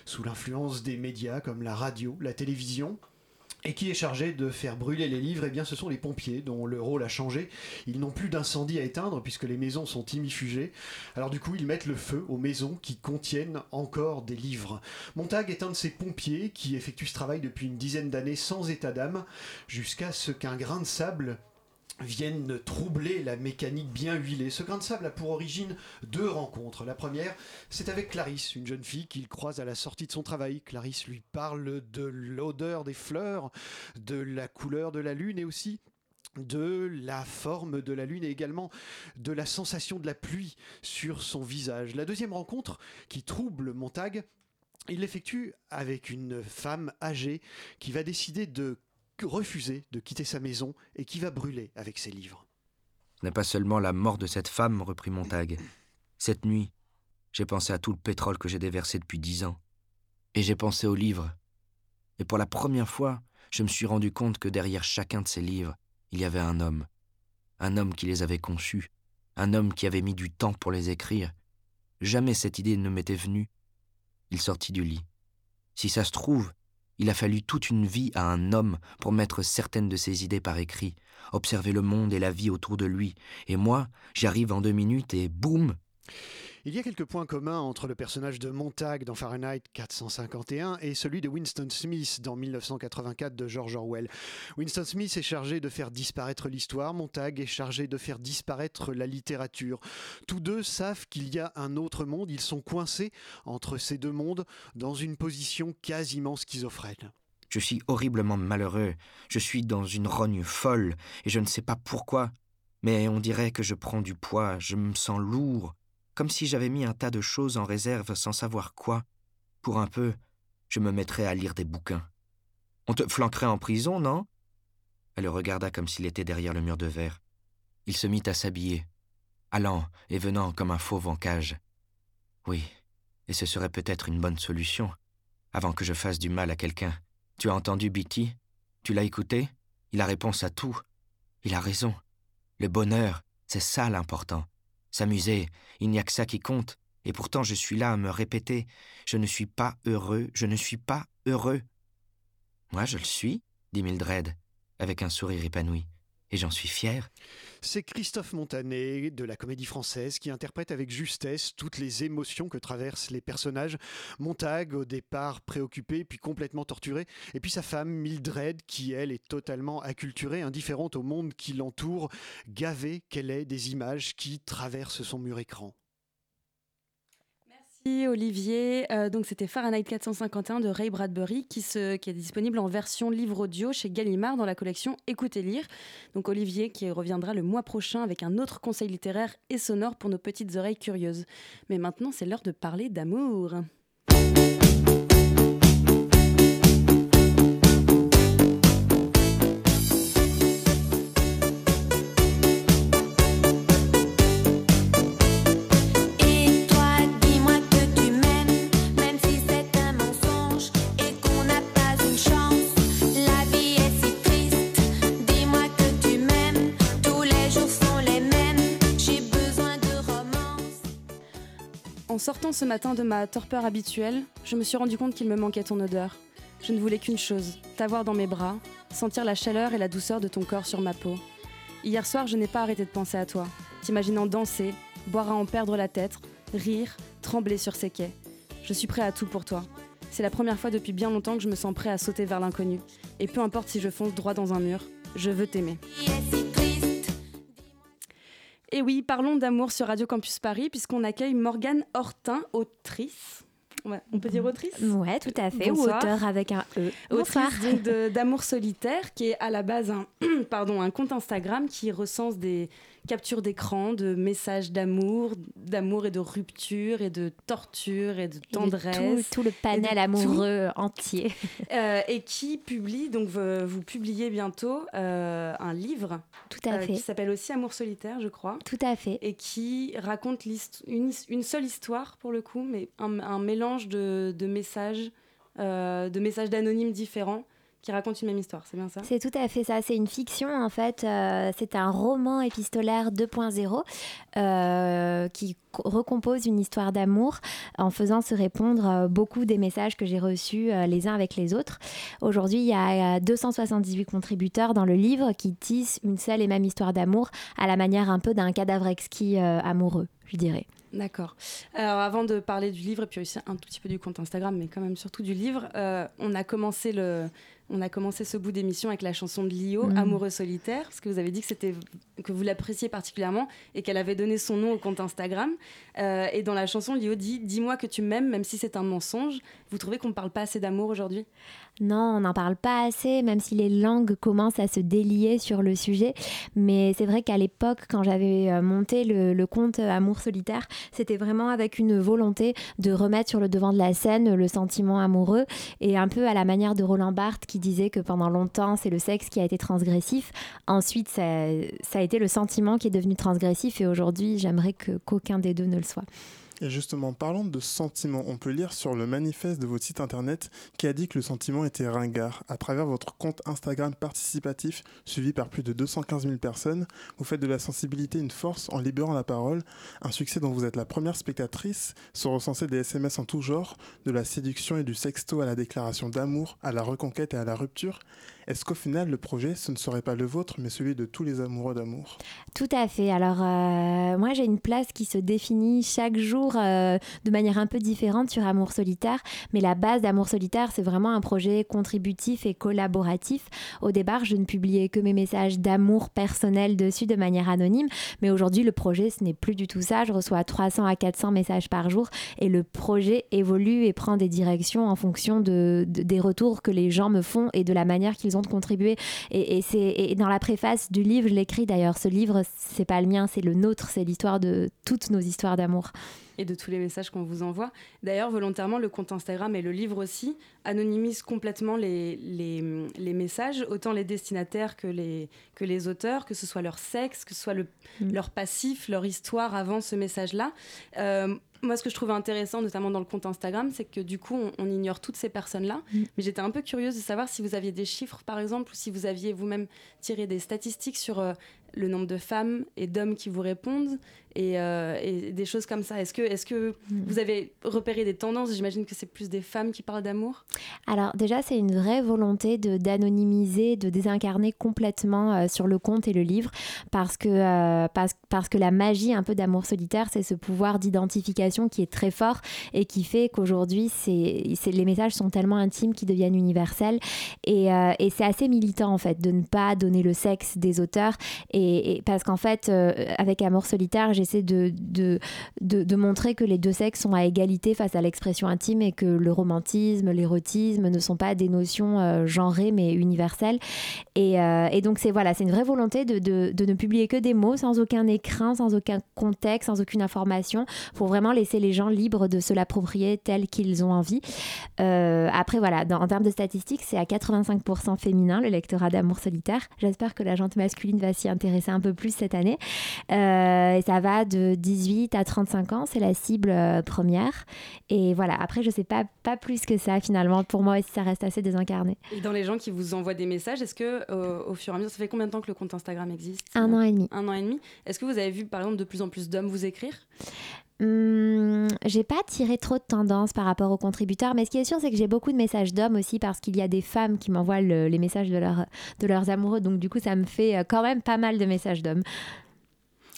sous l'influence des médias comme la radio, la télévision, et qui est chargé de faire brûler les livres, eh bien ce sont les pompiers dont le rôle a changé. Ils n'ont plus d'incendie à éteindre puisque les maisons sont immifugées. Alors du coup, ils mettent le feu aux maisons qui contiennent encore des livres. Montag est un de ces pompiers qui effectue ce travail depuis une dizaine d'années sans état d'âme, jusqu'à ce qu'un grain de sable viennent troubler la mécanique bien huilée. Ce grain de sable a pour origine deux rencontres. La première, c'est avec Clarisse, une jeune fille qu'il croise à la sortie de son travail. Clarisse lui parle de l'odeur des fleurs, de la couleur de la lune et aussi de la forme de la lune et également de la sensation de la pluie sur son visage. La deuxième rencontre qui trouble Montag, il l'effectue avec une femme âgée qui va décider de refuser de quitter sa maison et qui va brûler avec ses livres. Ce n'est pas seulement la mort de cette femme, reprit Montag. Cette nuit, j'ai pensé à tout le pétrole que j'ai déversé depuis dix ans. Et j'ai pensé aux livres. Et pour la première fois, je me suis rendu compte que derrière chacun de ces livres, il y avait un homme. Un homme qui les avait conçus. Un homme qui avait mis du temps pour les écrire. Jamais cette idée ne m'était venue. Il sortit du lit. Si ça se trouve, il a fallu toute une vie à un homme pour mettre certaines de ses idées par écrit, observer le monde et la vie autour de lui, et moi, j'arrive en deux minutes et boum il y a quelques points communs entre le personnage de Montag dans Fahrenheit 451 et celui de Winston Smith dans 1984 de George Orwell. Winston Smith est chargé de faire disparaître l'histoire, Montag est chargé de faire disparaître la littérature. Tous deux savent qu'il y a un autre monde, ils sont coincés entre ces deux mondes dans une position quasiment schizophrène. Je suis horriblement malheureux, je suis dans une rogne folle, et je ne sais pas pourquoi, mais on dirait que je prends du poids, je me sens lourd, comme si j'avais mis un tas de choses en réserve sans savoir quoi. Pour un peu, je me mettrais à lire des bouquins. On te flanquerait en prison, non? Elle le regarda comme s'il était derrière le mur de verre. Il se mit à s'habiller, allant et venant comme un fauve en cage. Oui, et ce serait peut-être une bonne solution, avant que je fasse du mal à quelqu'un. Tu as entendu Bitty? Tu l'as écouté? Il a réponse à tout. Il a raison. Le bonheur, c'est ça l'important. S'amuser, il n'y a que ça qui compte, et pourtant je suis là à me répéter Je ne suis pas heureux, je ne suis pas heureux. Moi, je le suis, dit Mildred, avec un sourire épanoui, et j'en suis fier. C'est Christophe Montanet de la Comédie Française qui interprète avec justesse toutes les émotions que traversent les personnages. Montag, au départ préoccupé, puis complètement torturé, et puis sa femme Mildred, qui elle est totalement acculturée, indifférente au monde qui l'entoure, gavée qu'elle est des images qui traversent son mur écran. Olivier. Euh, donc c'était Fahrenheit 451 de Ray Bradbury qui est disponible en version livre audio chez Gallimard dans la collection Écoutez lire. Donc Olivier qui reviendra le mois prochain avec un autre conseil littéraire et sonore pour nos petites oreilles curieuses. Mais maintenant c'est l'heure de parler d'amour. Sortant ce matin de ma torpeur habituelle, je me suis rendu compte qu'il me manquait ton odeur. Je ne voulais qu'une chose, t'avoir dans mes bras, sentir la chaleur et la douceur de ton corps sur ma peau. Hier soir, je n'ai pas arrêté de penser à toi, t'imaginant danser, boire à en perdre la tête, rire, trembler sur ces quais. Je suis prêt à tout pour toi. C'est la première fois depuis bien longtemps que je me sens prêt à sauter vers l'inconnu. Et peu importe si je fonce droit dans un mur, je veux t'aimer. Et oui, parlons d'amour sur Radio Campus Paris, puisqu'on accueille Morgane Hortin, autrice. on peut dire autrice Ouais, tout à fait, ou auteur avec un E. Autrice d'amour solitaire, qui est à la base un, pardon, un compte Instagram qui recense des, capture d'écran, de messages d'amour, d'amour et de rupture et de torture et de tendresse. Tout, le panel amoureux entier. Euh, et qui publie, donc vous, publiez bientôt euh, un livre. Tout à euh, fait. Qui s'appelle aussi Amour solitaire, je crois. Tout à fait. Et qui raconte une, une, seule histoire pour le coup, mais un, mélange de, de messages, de messages d'anonymes différents qui raconte une même histoire, c'est bien ça? C'est tout à fait ça, c'est une fiction en fait, euh, c'est un roman épistolaire 2.0 euh, qui recompose une histoire d'amour en faisant se répondre euh, beaucoup des messages que j'ai reçus les uns avec les autres. Aujourd'hui, il y a 278 contributeurs dans le livre qui tissent une seule et même histoire d'amour à la manière un peu d'un cadavre exquis amoureux, je dirais. D'accord. Alors avant de parler du livre et puis aussi un tout petit peu du compte Instagram, mais quand même surtout du livre, on a commencé le, on a commencé ce bout d'émission avec la chanson de Lio, mm. Amoureux solitaire, parce que vous avez dit que, c'était, que vous l'appréciez particulièrement et qu'elle avait donné son nom au compte Instagram. Euh, et dans la chanson, Lio dit Dis-moi que tu m'aimes, même si c'est un mensonge. Vous trouvez qu'on ne parle pas assez d'amour aujourd'hui? Non, on n'en parle pas assez, même si les langues commencent à se délier sur le sujet. Mais c'est vrai qu'à l'époque, quand j'avais euh, monté le, le compte Amour solitaire, c'était vraiment avec une volonté de remettre sur le devant de la scène le sentiment amoureux et un peu à la manière de Roland Barthes qui disait que pendant longtemps, c'est le sexe qui a été transgressif. Ensuite, ça, a été le sentiment qui est devenu transgressif et aujourd'hui, j'aimerais que qu'aucun des deux ne le soit. Et justement, parlons de sentiments. On peut lire sur le manifeste de votre site internet qui a dit que le sentiment était ringard. À travers votre compte Instagram participatif, suivi par plus de 215 000 personnes, vous faites de la sensibilité une force en libérant la parole. Un succès dont vous êtes la première spectatrice, sont recensés des SMS en tout genre, de la séduction et du sexto à la déclaration d'amour, à la reconquête et à la rupture. Est-ce qu'au final, le projet, ce ne serait pas le vôtre, mais celui de tous les amoureux d'amour? Tout à fait. Alors, euh, moi, j'ai une place qui se définit chaque jour euh, de manière un peu différente sur Amour solitaire. Mais la base d'Amour solitaire, c'est vraiment un projet contributif et collaboratif. Au départ, je ne publiais que mes messages d'amour personnel dessus de manière anonyme. Mais aujourd'hui, le projet, ce n'est plus du tout ça. Je reçois 300 à 400 messages par jour et le projet évolue et prend des directions en fonction de, de des retours que les gens me font et de la manière qu'ils ont de contribuer. Et, et c'est dans la préface du livre, je l'écris d'ailleurs. Ce livre, c'est pas le mien, c'est le nôtre. C'est l'histoire de toutes nos histoires d'amour et de tous les messages qu'on vous envoie. D'ailleurs, volontairement, le compte Instagram et le livre aussi anonymisent complètement les, les, les, messages, autant les destinataires que les, que les auteurs, que ce soit leur sexe, que ce soit le, mm. leur passif, leur histoire avant ce message-là. Euh, moi, ce que je trouvais intéressant, notamment dans le compte Instagram, c'est que du coup, on, on ignore toutes ces personnes-là. Mm. Mais j'étais un peu curieuse de savoir si vous aviez des chiffres, par exemple, ou si vous aviez vous-même tiré des statistiques sur euh, le nombre de femmes et d'hommes qui vous répondent et, euh, et, des choses comme ça. Est-ce que, est que mmh. vous avez repéré des tendances? J'imagine que c'est plus des femmes qui parlent d'amour. Alors déjà, c'est une vraie volonté d'anonymiser, de désincarner complètement euh, sur le compte et le livre parce que, euh, parce, parce que la magie un peu d'amour solitaire, c'est ce pouvoir d'identification qui est très fort et qui fait qu'aujourd'hui, les messages sont tellement intimes qu'ils deviennent universels et, et c'est assez militant en fait de ne pas donner le sexe des auteurs et, et parce qu'en fait, euh, avec Amour solitaire, j'essaie de, montrer que les deux sexes sont à égalité face à l'expression intime et que le romantisme, l'érotisme ne sont pas des notions euh, genrées mais universelles. Et, euh, donc, c'est voilà, une vraie volonté de, ne publier que des mots sans aucun écrin, sans aucun contexte, sans aucune information, pour vraiment laisser les gens libres de se l'approprier tel qu'ils ont envie. Euh, après, voilà, en termes de statistiques, c'est à 85% féminin le lectorat d'amour solitaire. J'espère que la gente masculine va s'y intéresser un peu plus cette année. Euh, et ça va de 18 à 35 ans, c'est la cible euh, première. Et voilà, après, je sais pas, pas plus que ça finalement. Pour moi aussi, ça reste assez désincarné. Et dans les gens qui vous envoient des messages, est-ce que euh, au fur et à mesure, ça fait combien de temps que le compte Instagram existe Un an et demi. Un an et demi. Est-ce que vous avez vu par exemple de plus en plus d'hommes vous écrire? Hum, j'ai pas tiré trop de tendance par rapport aux contributeurs, mais ce qui est sûr, c'est que j'ai beaucoup de messages d'hommes aussi parce qu'il y a des femmes qui m'envoient le, les messages de, de leurs amoureux. Donc, du coup, ça me fait euh, quand même pas mal de messages d'hommes.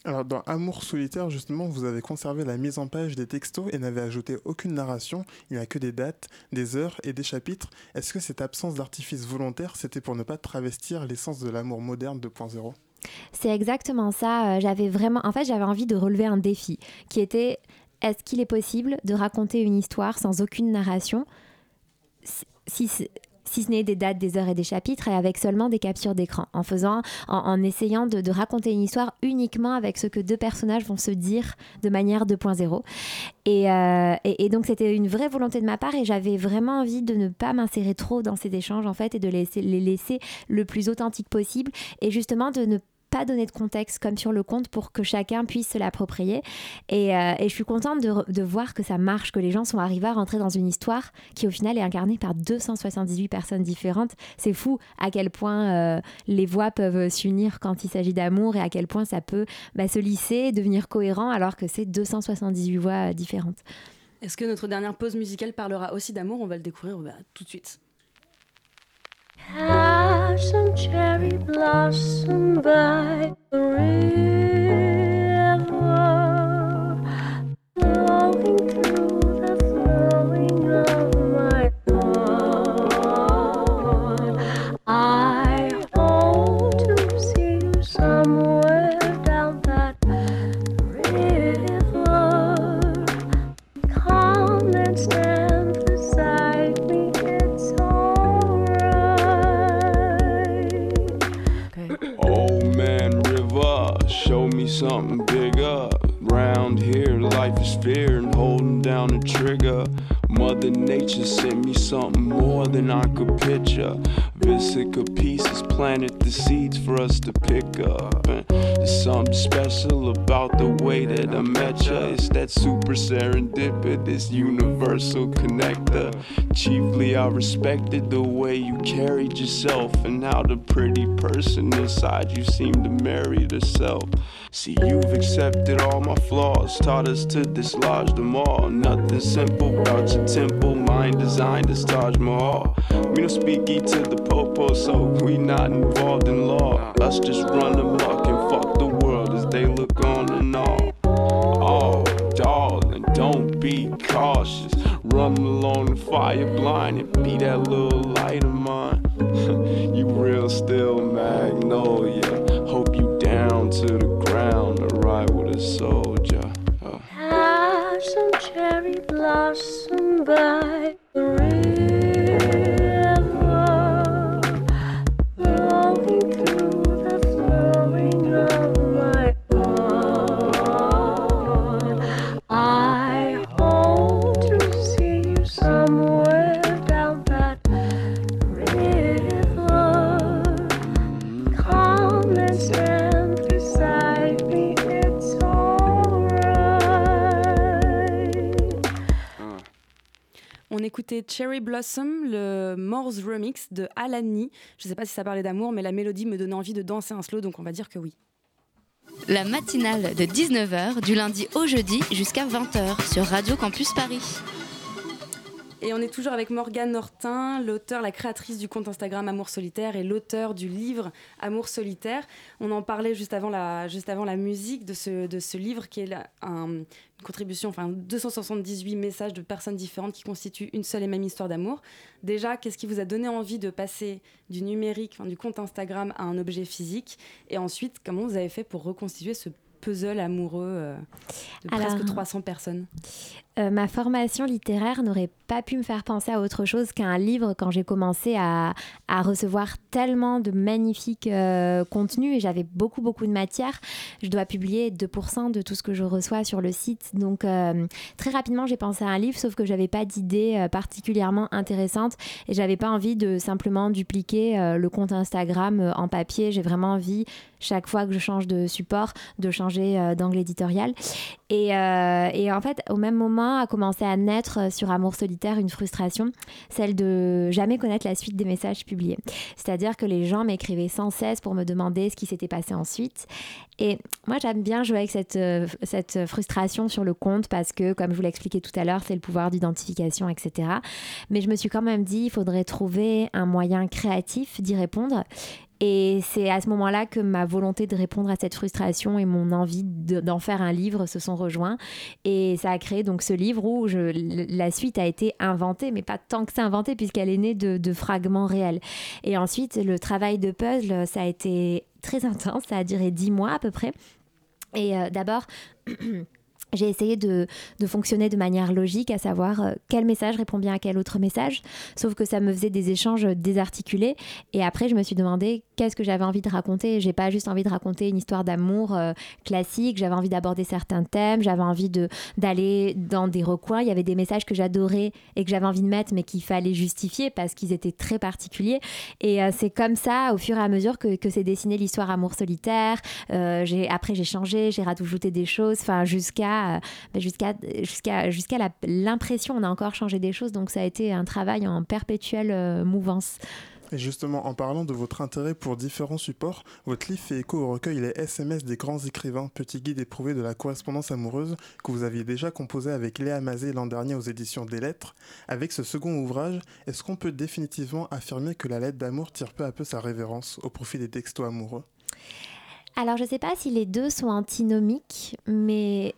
Alors, dans Amour solitaire, justement, vous avez conservé la mise en page des textos et n'avez ajouté aucune narration. Il n'y a que des dates, des heures et des chapitres. Est-ce que cette absence d'artifice volontaire, c'était pour ne pas travestir l'essence de l'amour moderne 2.0 c'est exactement ça. J'avais vraiment, en fait, j'avais envie de relever un défi qui était est-ce qu'il est possible de raconter une histoire sans aucune narration si, si ce n'est des dates, des heures et des chapitres, et avec seulement des captures d'écran, en faisant, en, essayant de, raconter une histoire uniquement avec ce que deux personnages vont se dire de manière 2.0. Et, euh, et, et, donc c'était une vraie volonté de ma part, et j'avais vraiment envie de ne pas m'insérer trop dans ces échanges en fait, et de les laisser le plus authentique possible, et justement de ne pas donner de contexte comme sur le compte pour que chacun puisse se l'approprier. Et, euh, et, je suis contente de, de, voir que ça marche, que les gens sont arrivés à rentrer dans une histoire qui au final est incarnée par 278 personnes différentes. C'est fou à quel point euh, les voix peuvent s'unir quand il s'agit d'amour et à quel point ça peut bah, se lisser, devenir cohérent alors que c'est 278 voix différentes. Est-ce que notre dernière pause musicale parlera aussi d'amour? On va le découvrir bah, tout de suite. Have some cherry blossom by the river, and holding down the trigger. Mother Nature sent me something more than I could picture. Visica pieces planted the seeds for us to pick up. And there's something special about the way that I met ya. It's that super serendipitous universal connector. Chiefly, I respected the way you carried yourself and how the pretty person inside you seemed to marry herself. See, you've accepted all my flaws, taught us to dislodge them all. Nothing simple about your temple, mind designed as Taj Mahal. We don't speak E to the popo, so we not involved in law. Us just run amok and fuck the world as they look on and all. Oh, darling, don't be cautious. Run along the fire blind and be that little light of mine. you real still magnolia. Hope you down to the ground ride with a soldier. Oh. Have some cherry blossom by Cherry Blossom, le Morse remix de Alani. Je sais pas si ça parlait d'amour, mais la mélodie me donnait envie de danser un slow, donc on va dire que oui. La matinale de 19h du lundi au jeudi jusqu'à 20h sur Radio Campus Paris. Et on est toujours avec Morgane Hortin, l'auteur, la créatrice du compte Instagram Amour Solitaire et l'auteur du livre Amour Solitaire. On en parlait juste avant la, juste avant la musique de ce, de ce livre qui est la- un- une contribution, enfin 278 messages de personnes différentes qui constituent une seule et même histoire d'amour. Déjà, qu'est-ce qui vous a donné envie de passer du numérique, enfin, du compte Instagram à un objet physique? Et ensuite, comment vous avez fait pour reconstituer ce puzzle amoureux euh, de Alors, presque 300 personnes? Euh, ma formation littéraire n'aurait pas pu me faire penser à autre chose qu'à un livre quand j'ai commencé à, recevoir tellement de magnifiques euh, contenus et j'avais beaucoup beaucoup de matière. Je dois publier 2% de tout ce que je reçois sur le site. Donc euh, très rapidement j'ai pensé à un livre sauf que j'avais pas d'idée particulièrement intéressante et j'avais pas envie de simplement dupliquer le compte Instagram en papier. J'ai vraiment envie chaque fois que je change de support de changer d'angle éditorial. Et, euh, et en fait, au même moment, a commencé à naître euh, sur Amour solitaire une frustration, celle de jamais connaître la suite des messages publiés. C'est-à-dire que les gens m'écrivaient sans cesse pour me demander ce qui s'était passé ensuite. Et moi, j'aime bien jouer avec cette, euh, cette frustration sur le compte parce que, comme je vous l'ai expliqué tout à l'heure, c'est le pouvoir d'identification, etc. Mais je me suis quand même dit, il faudrait trouver un moyen créatif d'y répondre. Et c'est à ce moment-là que ma volonté de répondre à cette frustration et mon envie de- d'en faire un livre se sont rejoints. Et ça a créé donc ce livre où la suite a été inventée, mais pas tant que c'est inventé puisqu'elle est née de, de fragments réels. Et ensuite, le travail de puzzle, ça a été très intense, ça a duré dix mois à peu près. Et euh, d'abord... J'ai essayé de, fonctionner de manière logique, à savoir euh, quel message répond bien à quel autre message, sauf que ça me faisait des échanges désarticulés. Et après, je me suis demandé qu'est-ce que j'avais envie de raconter? J'ai pas juste envie de raconter une histoire d'amour euh, classique, j'avais envie d'aborder certains thèmes, j'avais envie d'aller dans des recoins. Il y avait des messages que j'adorais et que j'avais envie de mettre, mais qu'il fallait justifier parce qu'ils étaient très particuliers. Et euh, c'est comme ça, au fur et à mesure, que, que s'est dessinée l'histoire Amour solitaire. Après, j'ai changé, j'ai rajouté des choses, enfin jusqu'à euh, jusqu'à jusqu'à jusqu'à l'impression, on a encore changé des choses. Donc ça a été un travail en perpétuelle euh, mouvance. Et justement, en parlant de votre intérêt pour différents supports, votre livre fait écho au recueil Les SMS des grands écrivains, petit guide éprouvé de la correspondance amoureuse que vous aviez déjà composé avec Léa Mazé l'an dernier aux éditions des Lettres. Avec ce second ouvrage, est-ce qu'on peut définitivement affirmer que la lettre d'amour tire peu à peu sa révérence au profit des textos amoureux? Alors, je ne sais pas si les deux sont antinomiques, mais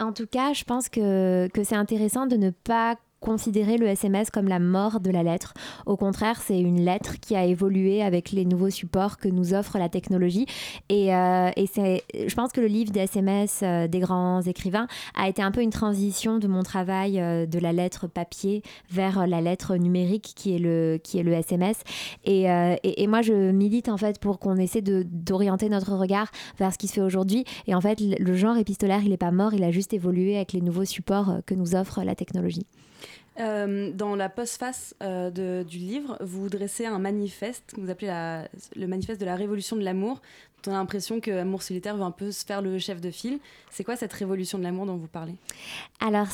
en tout cas, je pense que, que c'est intéressant de ne pas considérer le SMS comme la mort de la lettre. Au contraire, c'est une lettre qui a évolué avec les nouveaux supports que nous offre la technologie. Et, euh, je pense que le livre des SMS euh, des grands écrivains a été un peu une transition de mon travail euh, de la lettre papier vers la lettre numérique qui est le, qui est le SMS. Et, et, moi, je milite en fait pour qu'on essaie d'orienter notre regard vers ce qui se fait aujourd'hui. Et en fait, le genre épistolaire, il n'est pas mort, il a juste évolué avec les nouveaux supports que nous offre la technologie. Euh, dans la postface euh, du livre, vous dressez un manifeste que vous appelez le manifeste de la révolution de l'amour. On a l'impression que Amour solitaire veut un peu se faire le chef de file. C'est quoi cette révolution de l'amour dont vous parlez? Alors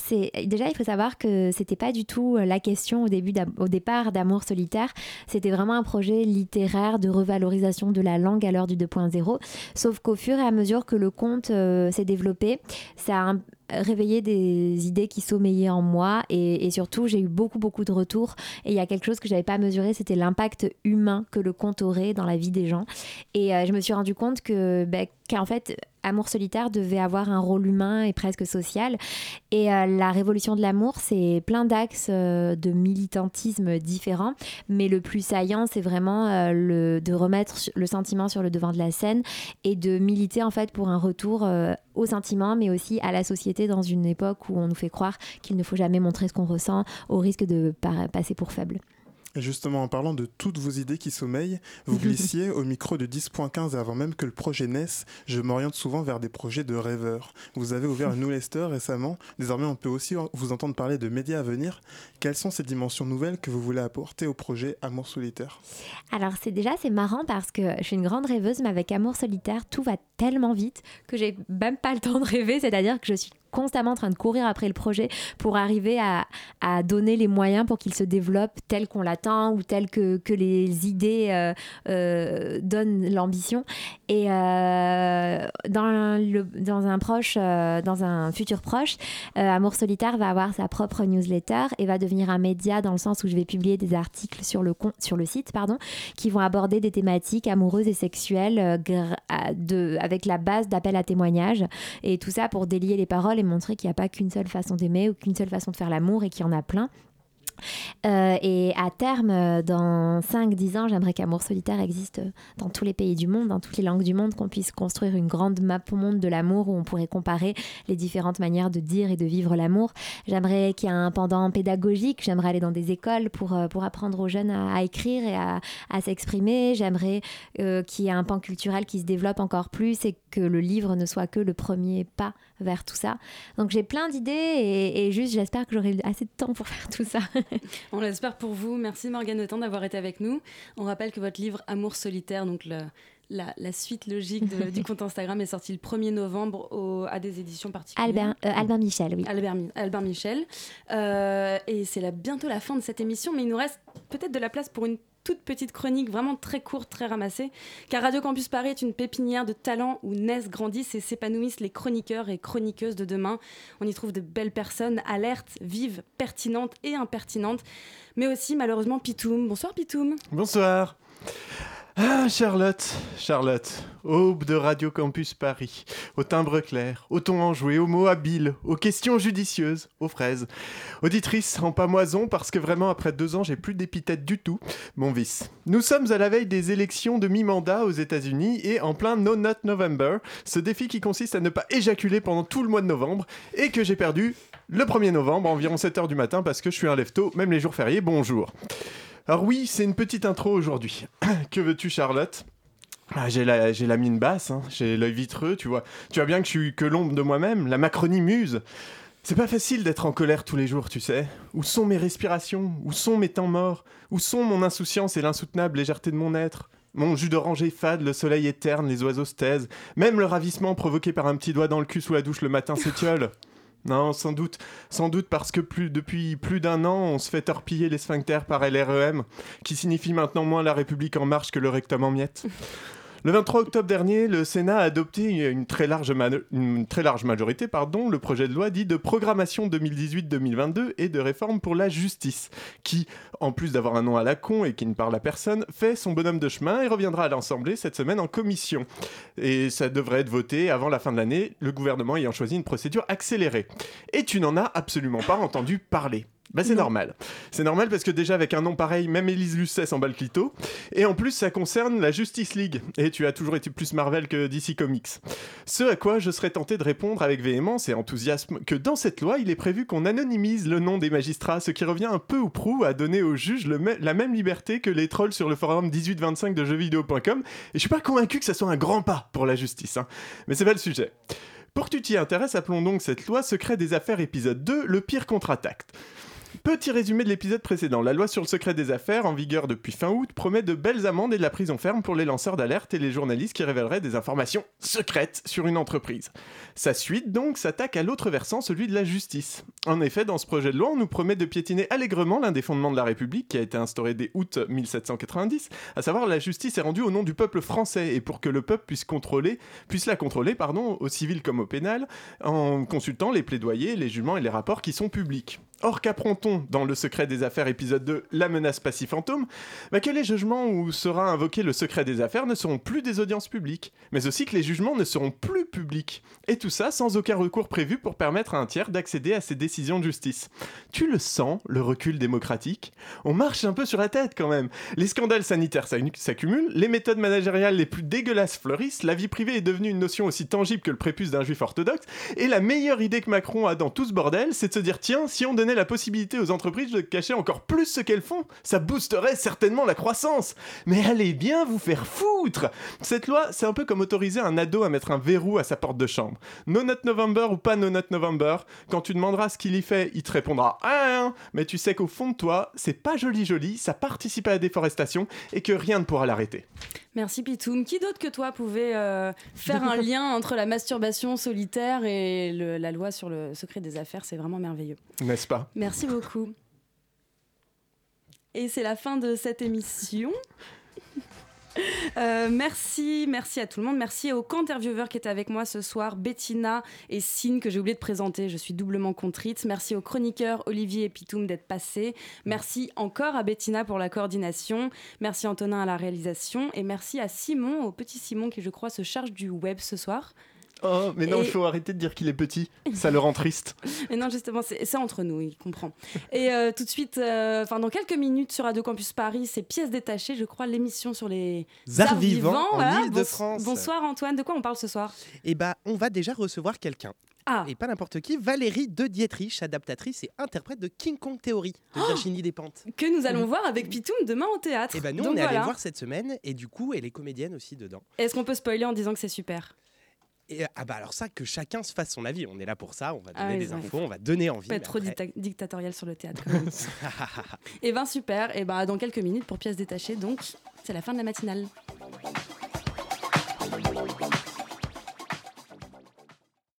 déjà il faut savoir que c'était pas du tout euh, la question au début au départ d'amour solitaire, c'était vraiment un projet littéraire de revalorisation de la langue à l'heure du 2.0. Sauf qu'au fur et à mesure que le conte euh, s'est développé, ça a un- réveillé des idées qui sommeillaient en moi et, surtout j'ai eu beaucoup beaucoup de retours. Et il y a quelque chose que j'avais pas mesuré c'était l'impact humain que le conte aurait dans la vie des gens. Et euh, je me suis rendu compte que ben, qu'en fait Amour solitaire devait avoir un rôle humain et presque social. Et euh, la révolution de l'amour, c'est plein d'axes euh, de militantisme différents. Mais le plus saillant, c'est vraiment euh, le, de remettre le sentiment sur le devant de la scène et de militer en fait pour un retour au sentiment, mais aussi à la société dans une époque où on nous fait croire qu'il ne faut jamais montrer ce qu'on ressent au risque de passer pour faible. Et justement, en parlant de toutes vos idées qui sommeillent, vous glissiez au micro de 10.15 et avant même que le projet naisse, je m'oriente souvent vers des projets de rêveurs. Vous avez ouvert une newsletter récemment, désormais on peut aussi vous entendre parler de médias à venir. Quelles sont ces dimensions nouvelles que vous voulez apporter au projet Amour solitaire? Alors c'est déjà c'est marrant parce que je suis une grande rêveuse, mais avec Amour solitaire, tout va tellement vite que j'ai même pas le temps de rêver. C'est-à-dire que je suis constamment en train de courir après le projet pour arriver à, à donner les moyens pour qu'il se développe tel qu'on l'attend ou tel que, que les idées euh, euh, donnent l'ambition. Et euh, dans, le, dans un proche, dans un futur proche, Amour solitaire va avoir sa propre newsletter et va devenir un média dans le sens où je vais publier des articles sur le, con- sur le site pardon, qui vont aborder des thématiques amoureuses et sexuelles de, avec la base d'appel à témoignages. Et tout ça pour délier les paroles et montrer qu'il n'y a pas qu'une seule façon d'aimer ou qu'une seule façon de faire l'amour et qu'il y en a plein. Euh, et à terme, euh, dans 5-10 ans, j'aimerais qu'Amour solitaire existe euh, dans tous les pays du monde, dans toutes les langues du monde, qu'on puisse construire une grande map au monde de l'amour où on pourrait comparer les différentes manières de dire et de vivre l'amour. J'aimerais qu'il y ait un pendant pédagogique, j'aimerais aller dans des écoles pour, pour apprendre aux jeunes à, écrire et à, s'exprimer. J'aimerais qu'il y ait un pan culturel qui se développe encore plus et que le livre ne soit que le premier pas vers tout ça. Donc j'ai plein d'idées et juste j'espère que j'aurai assez de temps pour faire tout ça. On l'espère pour vous. Merci Morgane Autant d'avoir été avec nous. On rappelle que votre livre Amour solitaire, donc le- la, la suite logique de- du compte Instagram, est sorti le 1er novembre au- à des éditions particulières. Albert, euh, Albert Michel, oui. Albert, Albert Michel. Euh, et c'est bientôt la fin de cette émission, mais il nous reste peut-être de la place pour une toute petite chronique vraiment très courte, très ramassée. Car Radio Campus Paris est une pépinière de talents où naissent, grandissent et s'épanouissent les chroniqueurs et chroniqueuses de demain. On y trouve de belles personnes, alertes, vives, pertinentes et impertinentes, mais aussi malheureusement Pitoum. Bonsoir Pitoum. Bonsoir. Ah, Charlotte, Charlotte, aube de Radio Campus Paris, au timbre clair, au ton enjoué, aux mots habiles, aux questions judicieuses, aux fraises. Auditrice en pamoison, parce que vraiment après deux ans, j'ai plus d'épithète du tout, mon vice. Nous sommes à la veille des élections de mi-mandat aux États-Unis et en plein No Not November, ce défi qui consiste à ne pas éjaculer pendant tout le mois de novembre et que j'ai perdu le 1er novembre environ 7h du matin parce que je suis un lefto, même les jours fériés, bonjour. Alors oui, c'est une petite intro aujourd'hui. que veux-tu Charlotte? Ah, j'ai la, mine basse, hein, j'ai l'œil vitreux, tu vois. Tu vois bien que je suis que l'ombre de moi-même, la Macronie muse. C'est pas facile d'être en colère tous les jours, tu sais. Où sont mes respirations? Où sont mes temps morts? Où sont mon insouciance et l'insoutenable légèreté de mon être? Mon jus d'oranger fade, le soleil est terne, les oiseaux se taisent. Même le ravissement provoqué par un petit doigt dans le cul sous la douche le matin s'étiole. Non, sans doute, sans doute parce que depuis plus d'un an, on se fait torpiller les sphincters par LREM, qui signifie maintenant moins la République en marche que le rectum en miettes. Le 23 octobre dernier, le Sénat a adopté une très large, une très large majorité pardon, le projet de loi dit de programmation 2018-2022 et de réforme pour la justice, qui, en plus d'avoir un nom à la con et qui ne parle à personne, fait son bonhomme de chemin et reviendra à l'Assemblée cette semaine en commission. Et ça devrait être voté avant la fin de l'année, le gouvernement ayant choisi une procédure accélérée. Et tu n'en as absolument pas entendu parler. Bah c'est normal. C'est normal parce que déjà avec un nom pareil, même Élise Lucet s'en bat le clito. Et en plus ça concerne la Justice League. Et tu as toujours été plus Marvel que DC Comics. Ce à quoi je serais tenté de répondre avec véhémence et enthousiasme que dans cette loi, il est prévu qu'on anonymise le nom des magistrats, ce qui revient un peu ou prou à donner aux juges le la même liberté que les trolls sur le forum 1825 de jeuxvideo.com. Et je suis pas convaincu que ça soit un grand pas pour la justice. hein. Mais c'est pas le sujet. Pour que tu t'y intéresses, appelons donc cette loi Secret des affaires épisode 2, le pire contre-attaque. Petit résumé de l'épisode précédent. La loi sur le secret des affaires, en vigueur depuis fin août, promet de belles amendes et de la prison ferme pour les lanceurs d'alerte et les journalistes qui révéleraient des informations secrètes sur une entreprise. Sa suite, donc, s'attaque à l'autre versant, celui de la justice. En effet, dans ce projet de loi, on nous promet de piétiner allègrement l'un des fondements de la République qui a été instauré dès août 1790, à savoir la justice est rendue au nom du peuple français et pour que le peuple puisse puisse la contrôler, pardon, au civil comme au pénal, en consultant les plaidoyers, les jugements et les rapports qui sont publics. Or, qu'apprend-on dans Le secret des affaires épisode 2, La menace passive fantôme bah Que les jugements où sera invoqué le secret des affaires ne seront plus des audiences publiques, mais aussi que les jugements ne seront plus publics? Et tout ça sans aucun recours prévu pour permettre à un tiers d'accéder à ces décisions de justice. Tu le sens, le recul démocratique? On marche un peu sur la tête quand même. Les scandales sanitaires s'accumulent, les méthodes managériales les plus dégueulasses fleurissent, la vie privée est devenue une notion aussi tangible que le prépuce d'un juif orthodoxe, et la meilleure idée que Macron a dans tout ce bordel, c'est de se dire tiens, si on donnait la possibilité aux entreprises de cacher encore plus ce qu'elles font, ça boosterait certainement la croissance. Mais allez bien vous faire foutre Cette loi, c'est un peu comme autoriser un ado à mettre un verrou à sa porte de chambre. No Nut November ou pas No Nut November, quand tu demanderas ce qu'il y fait, il te répondra ah, mais tu sais qu'au fond de toi, c'est pas joli joli, ça participe à la déforestation et que rien ne pourra l'arrêter. Merci Pitoum. Qui d'autre que toi pouvait euh, faire un lien entre la masturbation solitaire et le- la loi sur le secret des affaires? C'est vraiment merveilleux. N'est-ce pas? Merci beaucoup. Et c'est la fin de cette émission. Euh, merci, merci à tout le monde. Merci aux co-intervieweurs qui étaient avec moi ce soir, Bettina et Sine, que j'ai oublié de présenter. Je suis doublement contrite. Merci aux chroniqueurs Olivier et Pitoum d'être passés. Merci encore à Bettina pour la coordination. Merci Antonin à la réalisation. Et merci à Simon, au petit Simon qui, je crois, se charge du web ce soir. Oh, mais non, Et- il faut arrêter de dire qu'il est petit, ça le rend triste. Mais non, justement, c'est entre nous, il comprend. Et euh, tout de suite, euh, enfin dans quelques minutes sur Radio Campus Paris, c'est Pièces détachées, je crois, l'émission sur les Arts vivants en voilà. Île-de-France. Bons- Bonsoir Antoine, de quoi on parle ce soir? Et bah, on va déjà recevoir quelqu'un. Ah. Et pas n'importe qui, Valérie de Dietrich, adaptatrice et interprète de King Kong Theory de Oh Virginie Despentes. Que nous allons voir avec Pitoum demain au théâtre. Et bah, nous, Donc on est allé voir cette semaine et du coup, elle est comédienne aussi dedans. Est-ce qu'on peut spoiler en disant que c'est super? Et, ah bah alors ça, que chacun se fasse son avis. On est là pour ça, on va donner ah des infos, on va donner envie. Pas trop dictatorial sur le théâtre. Et eh ben super, et ben dans quelques minutes pour pièces détachées, donc c'est la fin de la matinale.